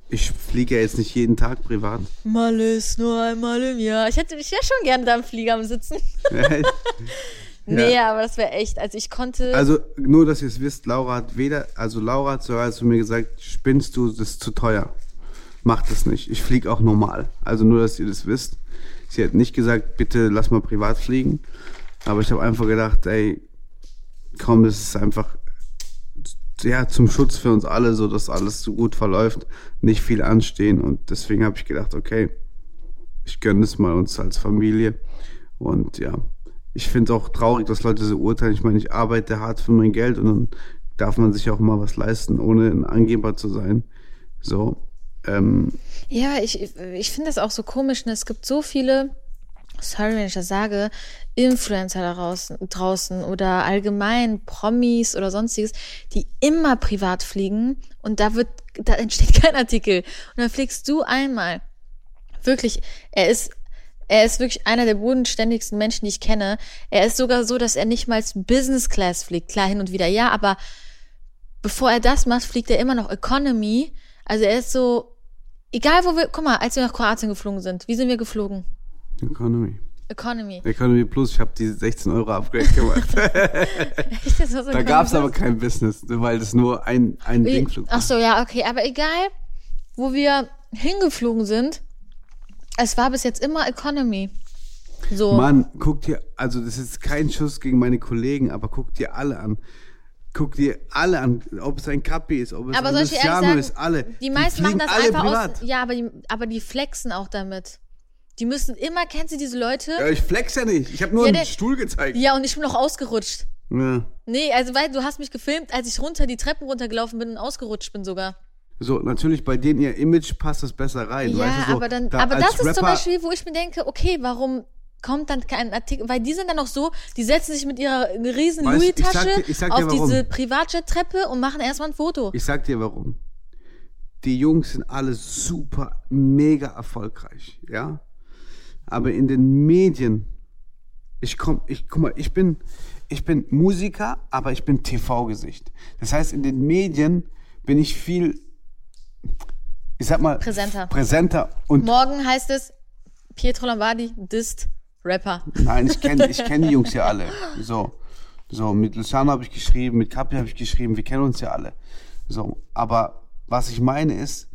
ich fliege ja jetzt nicht jeden Tag privat. Malle ist nur einmal im Jahr. Ich hätte mich ja schon gerne da im Flieger am Sitzen. Nee, aber das wäre echt, also ich konnte. Also nur, dass ihr es wisst, Laura hat weder, also Laura hat sogar zu mir gesagt, spinnst du, das ist zu teuer. Mach das nicht. Ich fliege auch normal. Also nur, dass ihr das wisst. Sie hat nicht gesagt, bitte lass mal privat fliegen. Aber ich habe einfach gedacht, ey, komm, das ist einfach ja zum Schutz für uns alle, so dass alles so gut verläuft, nicht viel anstehen. Und deswegen habe ich gedacht, okay, ich gönne es mal uns als Familie. Und ja, ich finde auch traurig, dass Leute so urteilen. Ich meine, ich arbeite hart für mein Geld und dann darf man sich auch mal was leisten, ohne ein Angeber zu sein. So. Ähm, Ja, ich, ich finde das auch so komisch. Ne? Es gibt so viele, sorry, wenn ich das sage, Influencer da draußen, draußen oder allgemein Promis oder sonstiges, die immer privat fliegen und da wird, da entsteht kein Artikel. Und dann fliegst du einmal. Wirklich, er ist, er ist wirklich einer der bodenständigsten Menschen, die ich kenne. Er ist sogar so, dass er nicht mal Business Class fliegt. Klar, hin und wieder, ja, aber bevor er das macht, fliegt er immer noch Economy. Also er ist so, egal wo wir, guck mal, als wir nach Kroatien geflogen sind, wie sind wir geflogen? Economy. Economy. Economy Plus, ich habe die 16 Euro Upgrade gemacht. Echt, das war so da gab es aber kein Business, weil das nur ein, ein Wie- war. Ach so, ja, okay, aber egal, wo wir hingeflogen sind, es war bis jetzt immer Economy. So. Mann, guck dir, also das ist kein Schuss gegen meine Kollegen, aber guck dir alle an. Guck dir alle an, ob es ein Kapi ist, ob es aber ein Luciano ist, alle. die meisten machen fliegen das alle einfach privat. aus, ja, aber die, aber die flexen auch damit. Die müssen immer, kennst du diese Leute? Ja, ich flex ja nicht. Ich habe nur Ja, einen der- Stuhl gezeigt. Ja, und ich bin auch ausgerutscht. Ja. Nee, also weil du hast mich gefilmt, als ich runter die Treppen runtergelaufen bin und ausgerutscht bin sogar. So, natürlich bei denen ihr Image passt es besser rein. Ja, weißt du, so, aber dann, da aber das ist zum Rapper- Beispiel, wo ich mir denke, okay, warum kommt dann kein Artikel, weil die sind dann auch so, die setzen sich mit ihrer riesen Louis-Tasche auf diese Privatjet-Treppe und machen erstmal ein Foto. Ich sag dir warum. Die Jungs sind alle super, mega erfolgreich, ja. Aber in den Medien, ich komm, ich guck mal, ich bin, ich bin Musiker, aber ich bin TV-Gesicht. Das heißt, in den Medien bin ich viel, ich sag mal, Präsenter. präsenter und Morgen heißt es, Pietro Lombardi disst Rapper. Nein, ich kenne ich kenn die Jungs ja alle. So, so mit Luciano habe ich geschrieben, mit Capi habe ich geschrieben, wir kennen uns ja alle. So, aber was ich meine ist,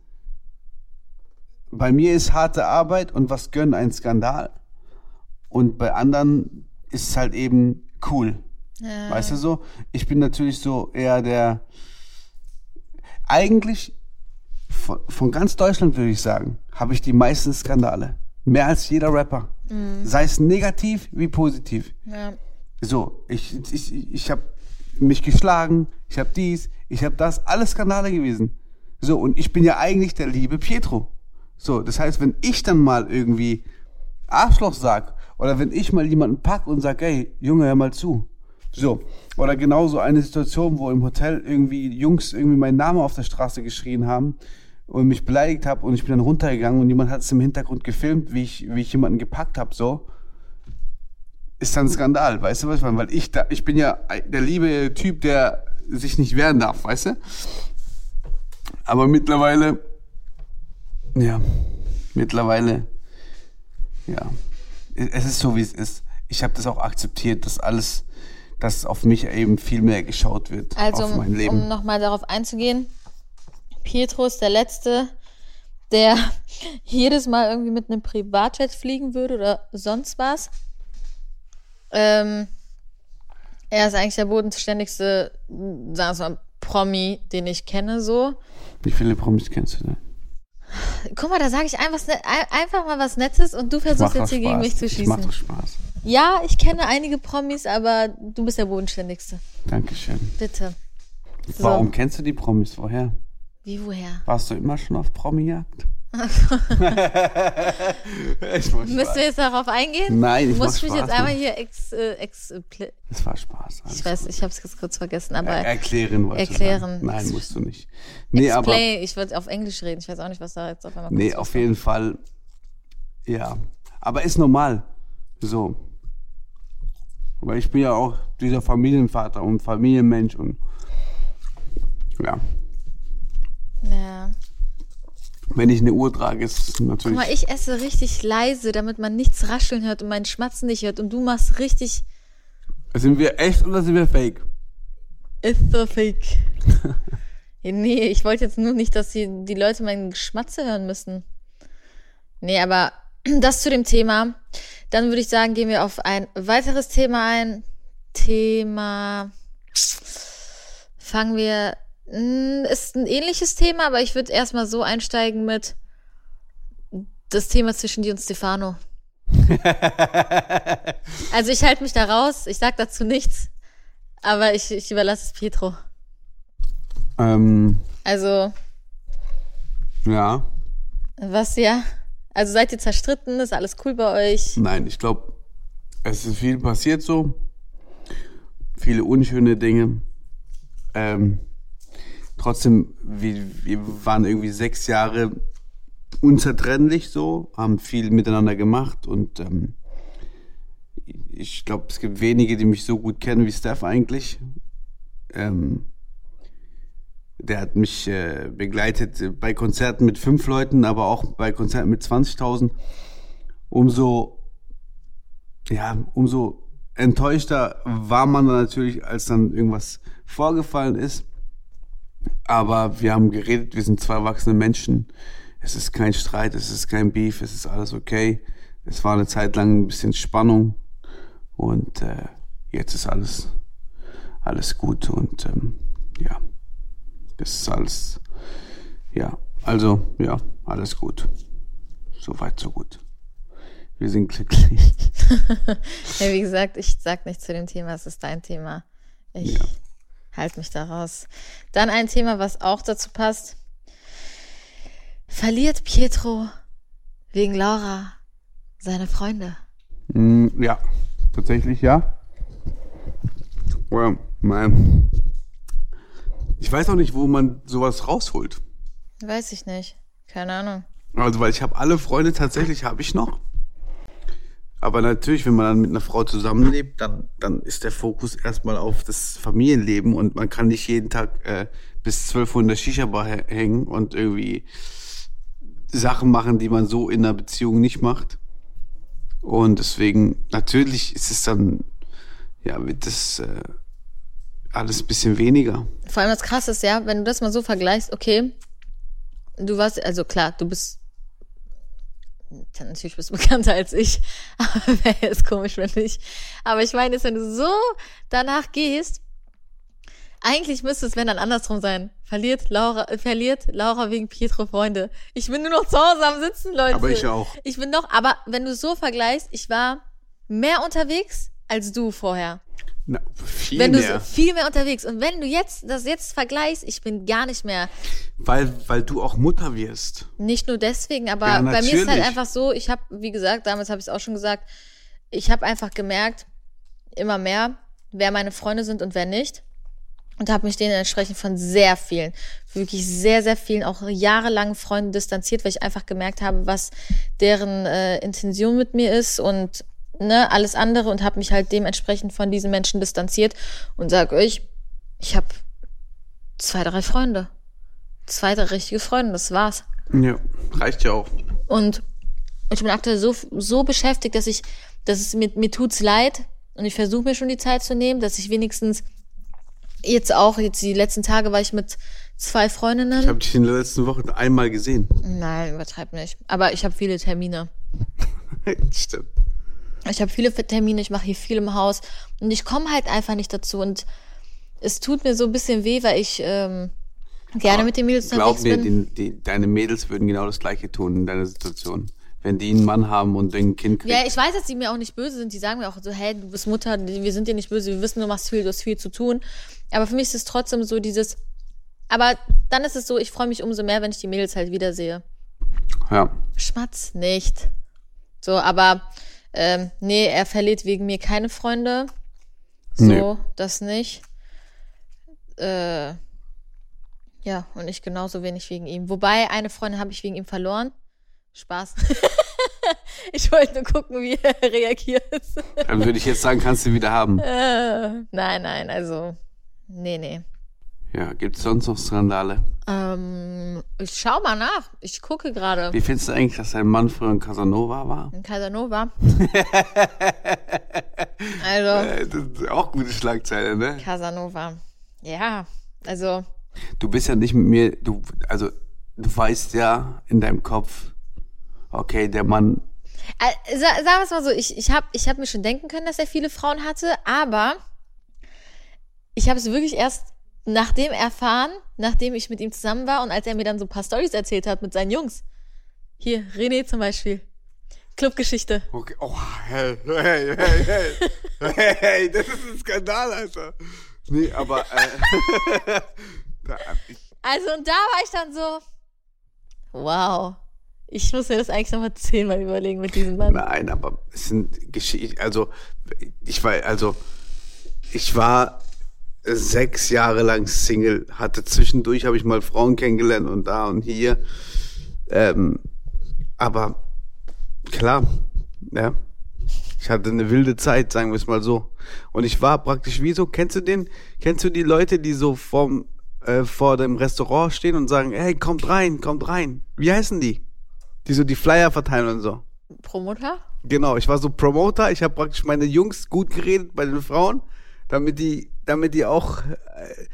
bei mir ist harte Arbeit und was gönnen ein Skandal. Und bei anderen ist es halt eben cool. Weißt du so? Ich bin natürlich so eher der. Eigentlich von, von ganz Deutschland würde ich sagen, habe ich die meisten Skandale. Mehr als jeder Rapper. Sei es negativ wie positiv. Ja. So, ich, ich, ich habe mich geschlagen, ich habe dies, ich habe das, alles Skandale gewesen. So, und ich bin ja eigentlich der liebe Pietro. So, das heißt, wenn ich dann mal irgendwie Arschloch sag, oder wenn ich mal jemanden pack und sag, ey, Junge, hör mal zu. So, oder genauso eine Situation, wo im Hotel irgendwie Jungs irgendwie meinen Namen auf der Straße geschrien haben und mich beleidigt habe und ich bin dann runtergegangen und jemand hat es im Hintergrund gefilmt, wie ich, wie ich jemanden gepackt habe, so ist dann ein Skandal, weißt du was ich meine? Weil ich da, ich bin ja der liebe Typ, der sich nicht wehren darf, weißt du? Aber mittlerweile, ja, mittlerweile, ja, es ist so, wie es ist. Ich habe das auch akzeptiert, dass alles, dass auf mich eben viel mehr geschaut wird, Also, auf mein um, Leben. um nochmal darauf einzugehen, Pietro ist der Letzte, der jedes Mal irgendwie mit einem Privatjet fliegen würde oder sonst was. Ähm, er ist eigentlich der bodenständigste, sagen wir mal, Promi, den ich kenne, so. Wie viele Promis kennst du denn? Guck mal, da sage ich einfach, ne- ein- einfach mal was Nettes und du versuchst jetzt hier gegen Spaß. mich zu Ich schießen. doch Spaß. Ja, ich kenne einige Promis, aber du bist der bodenständigste. Dankeschön. Bitte. So. Warum kennst du die Promis vorher? Wie, woher? Warst du immer schon auf Promi-Jagd? Müssen wir jetzt darauf eingehen? Nein, ich Muss mich Spaß, jetzt einmal Mann. hier ex, äh, ex, äh, Das war Spaß. Ich weiß, gut. ich habe es jetzt kurz vergessen, aber Er erklären wollte ich Erklären. sagen. Nein, musst du nicht. Nee, aber explain, ich wollte auf Englisch reden, ich weiß auch nicht, was da jetzt auf einmal nee, kurz auf jeden Fall. Ja, aber ist normal. So. Weil ich bin ja auch dieser Familienvater und Familienmensch und ja, Ja. Wenn ich eine Uhr trage, ist es Guck natürlich. mal, ich esse richtig leise, damit man nichts rascheln hört und meinen Schmatzen nicht hört und du machst richtig Sind wir echt oder sind wir fake? It's so fake. Nee, ich wollte jetzt nur nicht, dass die, die Leute meinen Geschmatze hören müssen. Nee, aber das zu dem Thema. Dann würde ich sagen, gehen wir auf ein weiteres Thema ein. Thema. Fangen wir. Hm, Ist ein ähnliches Thema, aber ich würde erstmal so einsteigen mit das Thema zwischen dir und Stefano. also ich halte mich da raus, ich sag dazu nichts, aber ich, ich überlasse es Pietro. Ähm, Also, ja. was ja? Also seid ihr zerstritten? Ist alles cool bei euch? Nein, ich glaube, es ist viel passiert so. Viele unschöne Dinge. Ähm, trotzdem, wir, wir waren irgendwie sechs Jahre unzertrennlich so, haben viel miteinander gemacht und ähm, ich glaube, es gibt wenige, die mich so gut kennen wie Steph eigentlich. Ähm, der hat mich äh, begleitet bei Konzerten mit fünf Leuten, aber auch bei Konzerten mit 20.000. Umso, ja, umso enttäuschter war man dann natürlich, als dann irgendwas vorgefallen ist. Aber wir haben geredet, wir sind zwei erwachsene Menschen. Es ist kein Streit, es ist kein Beef, es ist alles okay. Es war eine Zeit lang ein bisschen Spannung und äh, jetzt ist alles, alles gut und ähm, ja, das ist alles, ja, also ja, alles gut. Soweit, so gut. Wir sind glücklich. Ja, wie gesagt, ich sag nichts zu dem Thema, es ist dein Thema. Ich Ja. Halte mich da raus. Dann ein Thema, was auch dazu passt. Verliert Pietro wegen Laura seine Freunde? Mm, ja, tatsächlich ja. Well, man. Ich weiß auch nicht, wo man sowas rausholt. Weiß ich nicht. Keine Ahnung. Also, weil ich habe alle Freunde tatsächlich habe ich noch. Aber natürlich, wenn man dann mit einer Frau zusammenlebt, dann, dann ist der Fokus erstmal auf das Familienleben und man kann nicht jeden Tag äh, bis 12 Uhr in der Shisha-Bar hä- hängen und irgendwie Sachen machen, die man so in einer Beziehung nicht macht. Und deswegen, natürlich ist es dann, ja, wird das äh, alles ein bisschen weniger. Vor allem das Krasse ist ja, wenn du das mal so vergleichst, okay, du warst, also klar, du bist, natürlich bist du bekannter als ich, aber wäre jetzt komisch, wenn nicht. Aber ich meine, wenn du so danach gehst, eigentlich müsste es, wenn dann andersrum sein. Verliert Laura, äh, verliert Laura wegen Pietro Freunde. Ich bin nur noch zu Hause am Sitzen, Leute. Aber ich auch. Ich bin noch, aber wenn du so vergleichst, ich war mehr unterwegs als du vorher. Na, viel Wenn du mehr. viel mehr unterwegs und wenn du jetzt das jetzt vergleichst, ich bin gar nicht mehr. Weil, weil du auch Mutter wirst. Nicht nur deswegen, aber Ja, bei mir ist halt einfach so, ich habe, wie gesagt, damals habe ich es auch schon gesagt, ich habe einfach gemerkt, immer mehr, wer meine Freunde sind und wer nicht. Und habe mich denen entsprechend von sehr vielen, wirklich sehr, sehr vielen, auch jahrelangen Freunden distanziert, weil ich einfach gemerkt habe, was deren äh, Intention mit mir ist und ne, alles andere und habe mich halt dementsprechend von diesen Menschen distanziert und sag euch, ich habe zwei, drei Freunde. zwei, drei richtige Freunde, das war's. Ja, reicht ja auch. Und ich bin aktuell so, so beschäftigt, dass ich, dass es mir, mir tut's leid und ich versuche mir schon die Zeit zu nehmen, dass ich wenigstens jetzt auch, jetzt die letzten Tage war ich mit zwei Freundinnen. Ich habe dich in der letzten Woche einmal gesehen. Nein, übertreib nicht. Aber ich habe viele Termine. Stimmt. Ich habe viele Termine, ich mache hier viel im Haus und ich komme halt einfach nicht dazu und es tut mir so ein bisschen weh, weil ich ähm, gerne mit den Mädels Glaub unterwegs mir, bin. die, die, deine Mädels würden genau das Gleiche tun in deiner Situation. Wenn die einen Mann haben und ein Kind kriegen. Ja, ich weiß, dass die mir auch nicht böse sind. Die sagen mir auch so, hey, du bist Mutter, wir sind dir nicht böse, wir wissen, du machst viel, du hast viel zu tun. Aber für mich ist es trotzdem so dieses, aber dann ist es so, ich freue mich umso mehr, wenn ich die Mädels halt wiedersehe. Ja. Schmatz nicht. So, aber ähm, nee, er verliert wegen mir keine Freunde. So, Nee. das nicht. Äh, ja, und ich genauso wenig wegen ihm. Wobei, eine Freundin habe ich wegen ihm verloren. Spaß. ich wollte nur gucken, wie er reagiert. Dann würde ich jetzt sagen, kannst du wieder haben. Äh, nein, nein, also. Nee, nee. Ja, gibt es sonst noch Skandale? Ähm, ich schau mal nach. Ich gucke gerade. Wie findest du eigentlich, dass dein Mann früher ein Casanova war? In Casanova. also, Äh, Das ist auch gute Schlagzeile, ne? Casanova. Ja, also. Du bist ja nicht mit mir, du, also, du weißt ja in deinem Kopf, okay, der Mann, Äh, sa- sagen wir es mal so, ich, ich habe ich hab mir schon denken können, dass er viele Frauen hatte, aber ich habe es wirklich erst nachdem erfahren, nachdem ich mit ihm zusammen war und als er mir dann so ein paar Stories erzählt hat mit seinen Jungs. Hier, René zum Beispiel. Clubgeschichte. okay, oh, hey, hey, hey, hey, hey, das ist ein Skandal, Alter. Nee, aber, äh, da, Also, und da war ich dann so, wow. Ich muss mir das eigentlich nochmal zehnmal überlegen mit diesem Mann. Nein, aber es sind Geschichten, also ich war, also ich war sechs Jahre lang Single, hatte zwischendurch habe ich mal Frauen kennengelernt und da und hier, ähm, aber klar, ja, ich hatte eine wilde Zeit, sagen wir es mal so, und ich war praktisch wie so, kennst du den, kennst du die Leute, die so vorm äh, vor dem Restaurant stehen und sagen, hey, kommt rein, kommt rein, wie heißen die? Die so die Flyer verteilen und so. Promoter? Genau, ich war so Promoter. Ich habe praktisch meine Jungs gut geredet bei den Frauen, damit die, damit die auch, äh,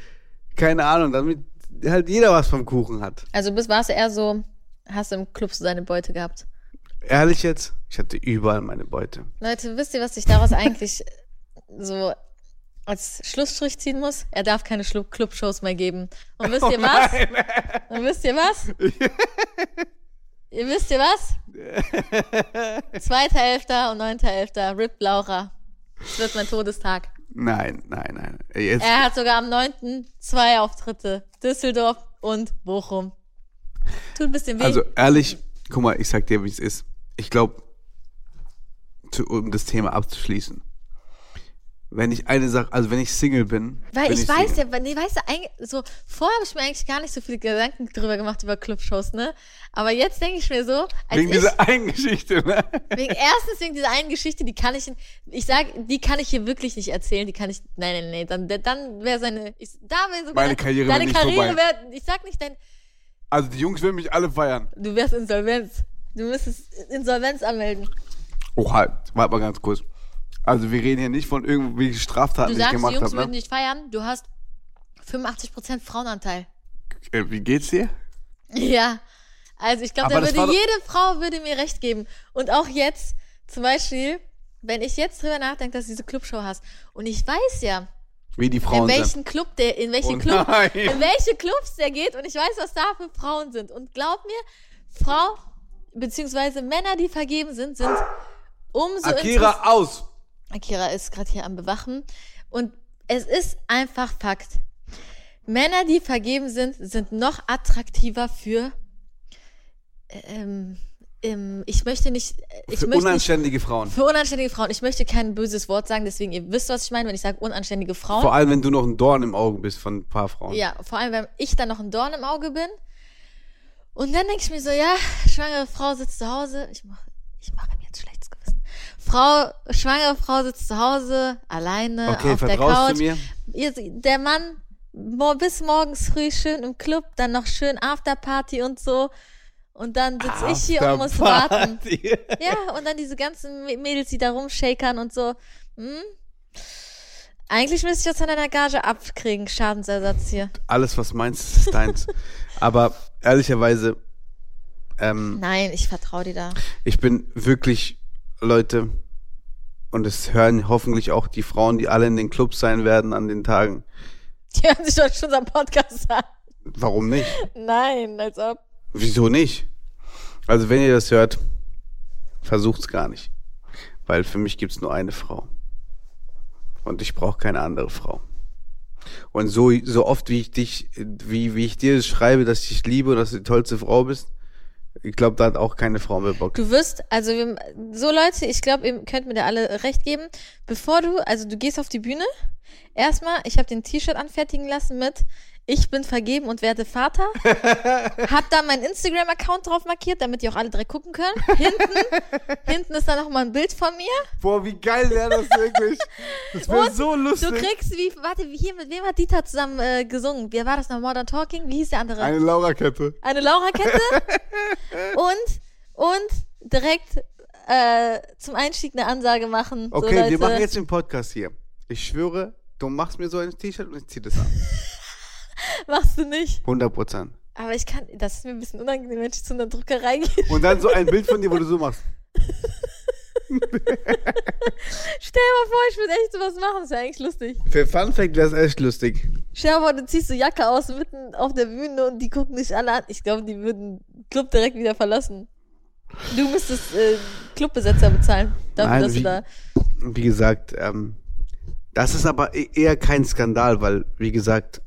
keine Ahnung, damit halt jeder was vom Kuchen hat. Also, bis warst du eher so, hast du im Club so seine Beute gehabt. Ehrlich jetzt, ich hatte überall meine Beute. Leute, wisst ihr, was ich daraus eigentlich so als Schlussstrich ziehen muss? Er darf keine Clubshows mehr geben. Und wisst ihr was? Und wisst ihr was? ihr wisst ihr was? Zweiter Elfter und neunter Elfter, Rip Laura. Das wird mein Todestag. Nein, nein, nein. Jetzt, Er hat sogar am 9. zwei Auftritte. Düsseldorf und Bochum. Tut ein bisschen weh. also ehrlich, guck mal, ich sag dir, wie es ist. Ich glaube, um das Thema abzuschließen, wenn ich eine Sache, also wenn ich Single bin, Weil bin ich weiß Single. ja, nee, weißt du, so, vorher habe ich mir eigentlich gar nicht so viele Gedanken drüber gemacht über Clubshows, ne? Aber jetzt denke ich mir so, als Wegen ich, dieser einen Geschichte, ne? wegen, erstens wegen dieser einen Geschichte, die kann ich, ich sag, die kann ich hier wirklich nicht erzählen, die kann ich, nein, nein, nein, dann, dann wäre seine, ich, da wäre sogar, Meine Karriere deine wär nicht Karriere wäre, ich sag nicht dein, Also die Jungs will mich alle feiern. du wärst Insolvenz. Du müsstest Insolvenz anmelden. Oh, halt, warte mal ganz kurz. Also wir reden hier nicht von irgendwelchen Straftaten, Du die ich sagst, die gemacht Jungs habe. würden Ne? dich feiern, du hast 85% Frauenanteil. Äh, Wie geht's dir? Ja, also ich glaube, da würde doch- jede Frau würde mir recht geben. Und auch jetzt, zum Beispiel, wenn ich jetzt drüber nachdenke, dass du diese Clubshow hast. Und ich weiß ja, Wie die in Frauen sind. welchen Club der, in welche Oh Club, in welche Clubs der geht und ich weiß, was da für Frauen sind. Und glaub mir, Frau, beziehungsweise Männer, die vergeben sind, sind umso Akira aus. Akira ist gerade hier am Bewachen. Und es ist einfach Fakt. Männer, die vergeben sind, sind noch attraktiver für. Ähm, ähm, ich möchte nicht. Ich Für möchte nicht, unanständige Frauen. für unanständige Frauen. Ich möchte kein böses Wort sagen, deswegen ihr wisst, was ich meine, wenn ich sage unanständige Frauen. Vor allem, wenn du noch ein Dorn im Auge bist von ein paar Frauen. Ja, vor allem, wenn ich dann noch ein Dorn im Auge bin. Und dann denke ich mir so, ja, schwangere Frau sitzt zu Hause. Ich mache ich mache mir jetzt Gewissen. Frau, schwangere Frau sitzt zu Hause, alleine Okay, auf der Couch. der Mann bis morgens früh schön im Club, dann noch schön Afterparty und so. Und dann sitze ich hier und muss warten. Ja, und dann diese ganzen Mä- Mädels, die da rumshakern und so. Hm? Eigentlich müsste ich das an einer Gage abkriegen, Schadensersatz hier. Alles, was meinst, ist deins. Aber ehrlicherweise, ähm, Nein, ich vertraue dir da. ich bin wirklich, Leute, und es hören hoffentlich auch die Frauen, die alle in den Clubs sein werden an den Tagen. Die hören sich doch schon unseren Podcast an. Warum nicht? Nein, als ob. Wieso nicht? Also wenn ihr das hört, versucht's gar nicht. Weil für mich gibt's nur eine Frau. Und ich brauche keine andere Frau. Und so, so oft wie ich dich, wie, wie ich dir schreibe, dass ich dich liebe und dass du die tollste Frau bist, ich glaube, da hat auch keine Frau mehr Bock. Du wirst, also so Leute, ich glaube, ihr könnt mir da alle recht geben, bevor du, also du gehst auf die Bühne, erstmal, ich habe den T-Shirt anfertigen lassen mit ich bin vergeben und werde Vater. hab da meinen Instagram-Account drauf markiert, damit die auch alle drei gucken können. Hinten, hinten ist da noch mal ein Bild von mir. Boah, wie geil wäre das wirklich. Das wäre so lustig. Du kriegst wie, warte, hier, mit wem hat Dieter zusammen äh, gesungen? Wer war das noch? Modern Talking? Wie hieß der andere? Eine Laura-Kette. eine Laura-Kette und, und direkt äh, zum Einstieg eine Ansage machen. Okay, so, wir machen jetzt den Podcast hier. Ich schwöre, du machst mir so ein T-Shirt und ich zieh das an. Machst du nicht. 100 Prozent. Aber ich kann, das ist mir ein bisschen unangenehm, wenn ich zu einer Druckerei gehe. Und dann so ein Bild von dir, wo du so machst. Stell dir mal vor, ich würde echt sowas machen, das wäre eigentlich lustig. Für Fun Fact wäre es echt lustig. Stell dir mal vor, du ziehst so Jacke aus mitten auf der Bühne und die gucken dich alle an. Ich glaube, die würden den Club direkt wieder verlassen. Du müsstest äh, Clubbesetzer bezahlen, dafür, Nein, dass wie- du da. Wie gesagt, ähm, das ist aber e- eher kein Skandal, weil, wie gesagt,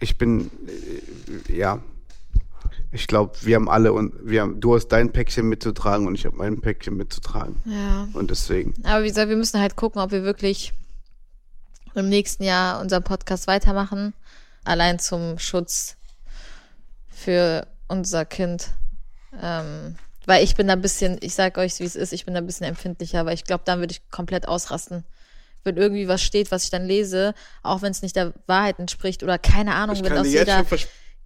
ich bin, äh, ja, ich glaube, wir haben alle und wir haben, du hast dein Päckchen mitzutragen und ich habe mein Päckchen mitzutragen. Ja. Und deswegen, Aber wie gesagt, wir müssen halt gucken, ob wir wirklich im nächsten Jahr unseren Podcast weitermachen. Allein zum Schutz für unser Kind. Ähm, weil ich bin da ein bisschen, ich sag euch, wie es ist, ich bin da ein bisschen empfindlicher, weil ich glaube, dann würde ich komplett ausrasten. Wenn irgendwie was steht, was ich dann lese, auch wenn es nicht der Wahrheit entspricht oder keine Ahnung, ich wenn aus jeder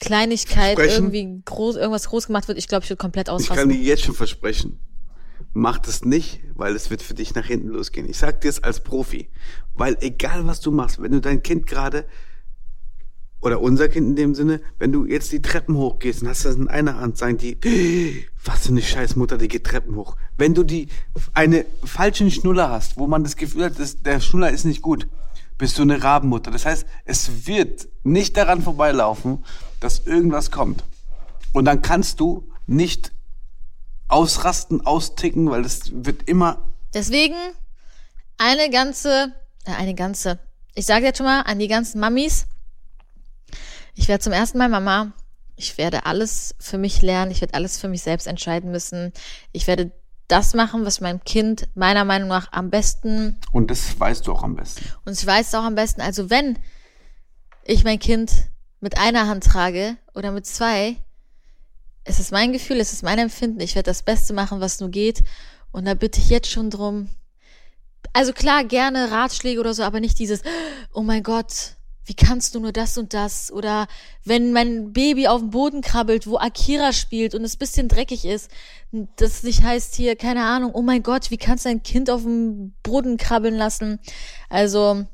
Kleinigkeit irgendwie groß, irgendwas groß gemacht wird, ich glaube, ich würde komplett ich kann ausrasten. dir jetzt schon versprechen, mach das nicht, weil es wird für dich nach hinten losgehen. Ich sag dir es als Profi, weil egal was du machst, wenn du dein Kind gerade oder unser Kind in dem Sinne, wenn du jetzt die Treppen hochgehst und hast das in einer Hand, sagen die, "Äh, was für eine scheiß Mutter, die geht Treppen hoch. Wenn du die eine falschen Schnuller hast, wo man das Gefühl hat, dass der Schnuller ist nicht gut, bist du eine Rabenmutter. Das heißt, es wird nicht daran vorbeilaufen, dass irgendwas kommt. Und dann kannst du nicht ausrasten, austicken, weil das wird immer Deswegen eine ganze, äh, eine ganze, ich sage jetzt schon mal an die ganzen Mamis, ich werde zum ersten Mal Mama. Ich werde alles für mich lernen. Ich werde alles für mich selbst entscheiden müssen. Ich werde das machen, was meinem Kind meiner Meinung nach am besten und das weißt du auch am besten. und ich weiß es auch am besten. Also wenn ich mein Kind mit einer Hand trage oder mit zwei, es ist mein Gefühl, es ist mein Empfinden. Ich werde das Beste machen, was nur geht. Und da bitte ich jetzt schon drum. Also klar, gerne Ratschläge oder so, aber nicht dieses, oh mein Gott, wie kannst du nur das und das? Oder wenn mein Baby auf dem Boden krabbelt, wo Akira spielt und es bisschen dreckig ist, das nicht heißt hier, keine Ahnung, oh mein Gott, wie kannst du ein Kind auf dem Boden krabbeln lassen? Also,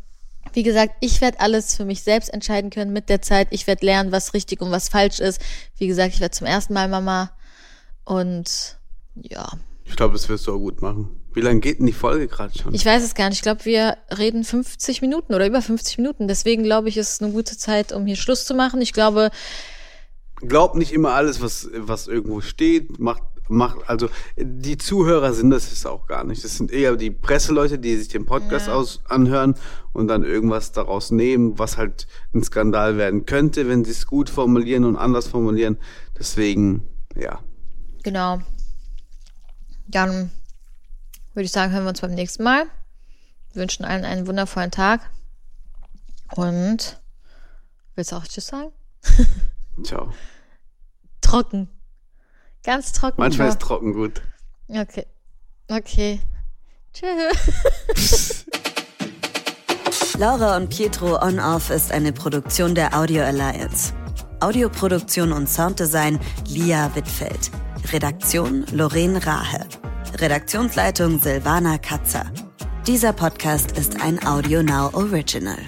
wie gesagt, ich werde alles für mich selbst entscheiden können mit der Zeit. Ich werde lernen, was richtig und was falsch ist. Wie gesagt, ich werde zum ersten Mal Mama. Und ja, Ich glaube, das wirst du auch gut machen. Wie lange geht denn die Folge gerade schon? ich weiß es gar nicht. Ich glaube, wir reden 50 Minuten oder über 50 Minuten. Deswegen glaube ich, ist es eine gute Zeit, um hier Schluss zu machen. Ich glaube, Glaub nicht immer alles, was, was irgendwo steht. Macht, macht, also die Zuhörer sind das jetzt auch gar nicht. Das sind eher die Presseleute, die sich den Podcast Ja. aus, anhören und dann irgendwas daraus nehmen, was halt ein Skandal werden könnte, wenn sie es gut formulieren und anders formulieren. Deswegen, ja. genau. Dann würde ich sagen, hören wir uns beim nächsten Mal. Wir wünschen allen einen wundervollen Tag. Und willst du auch Tschüss sagen? Ciao. Trocken. Ganz trocken. Manchmal aber- ist trocken gut. Okay. Okay. Tschüss. Laura und Pietro On Off ist eine Produktion der Audio Alliance. Audioproduktion und Sounddesign Lia Wittfeld. Redaktion Lorraine Rahe. Redaktionsleitung Silvana Katzer. Dieser Podcast ist ein Audio Now Original.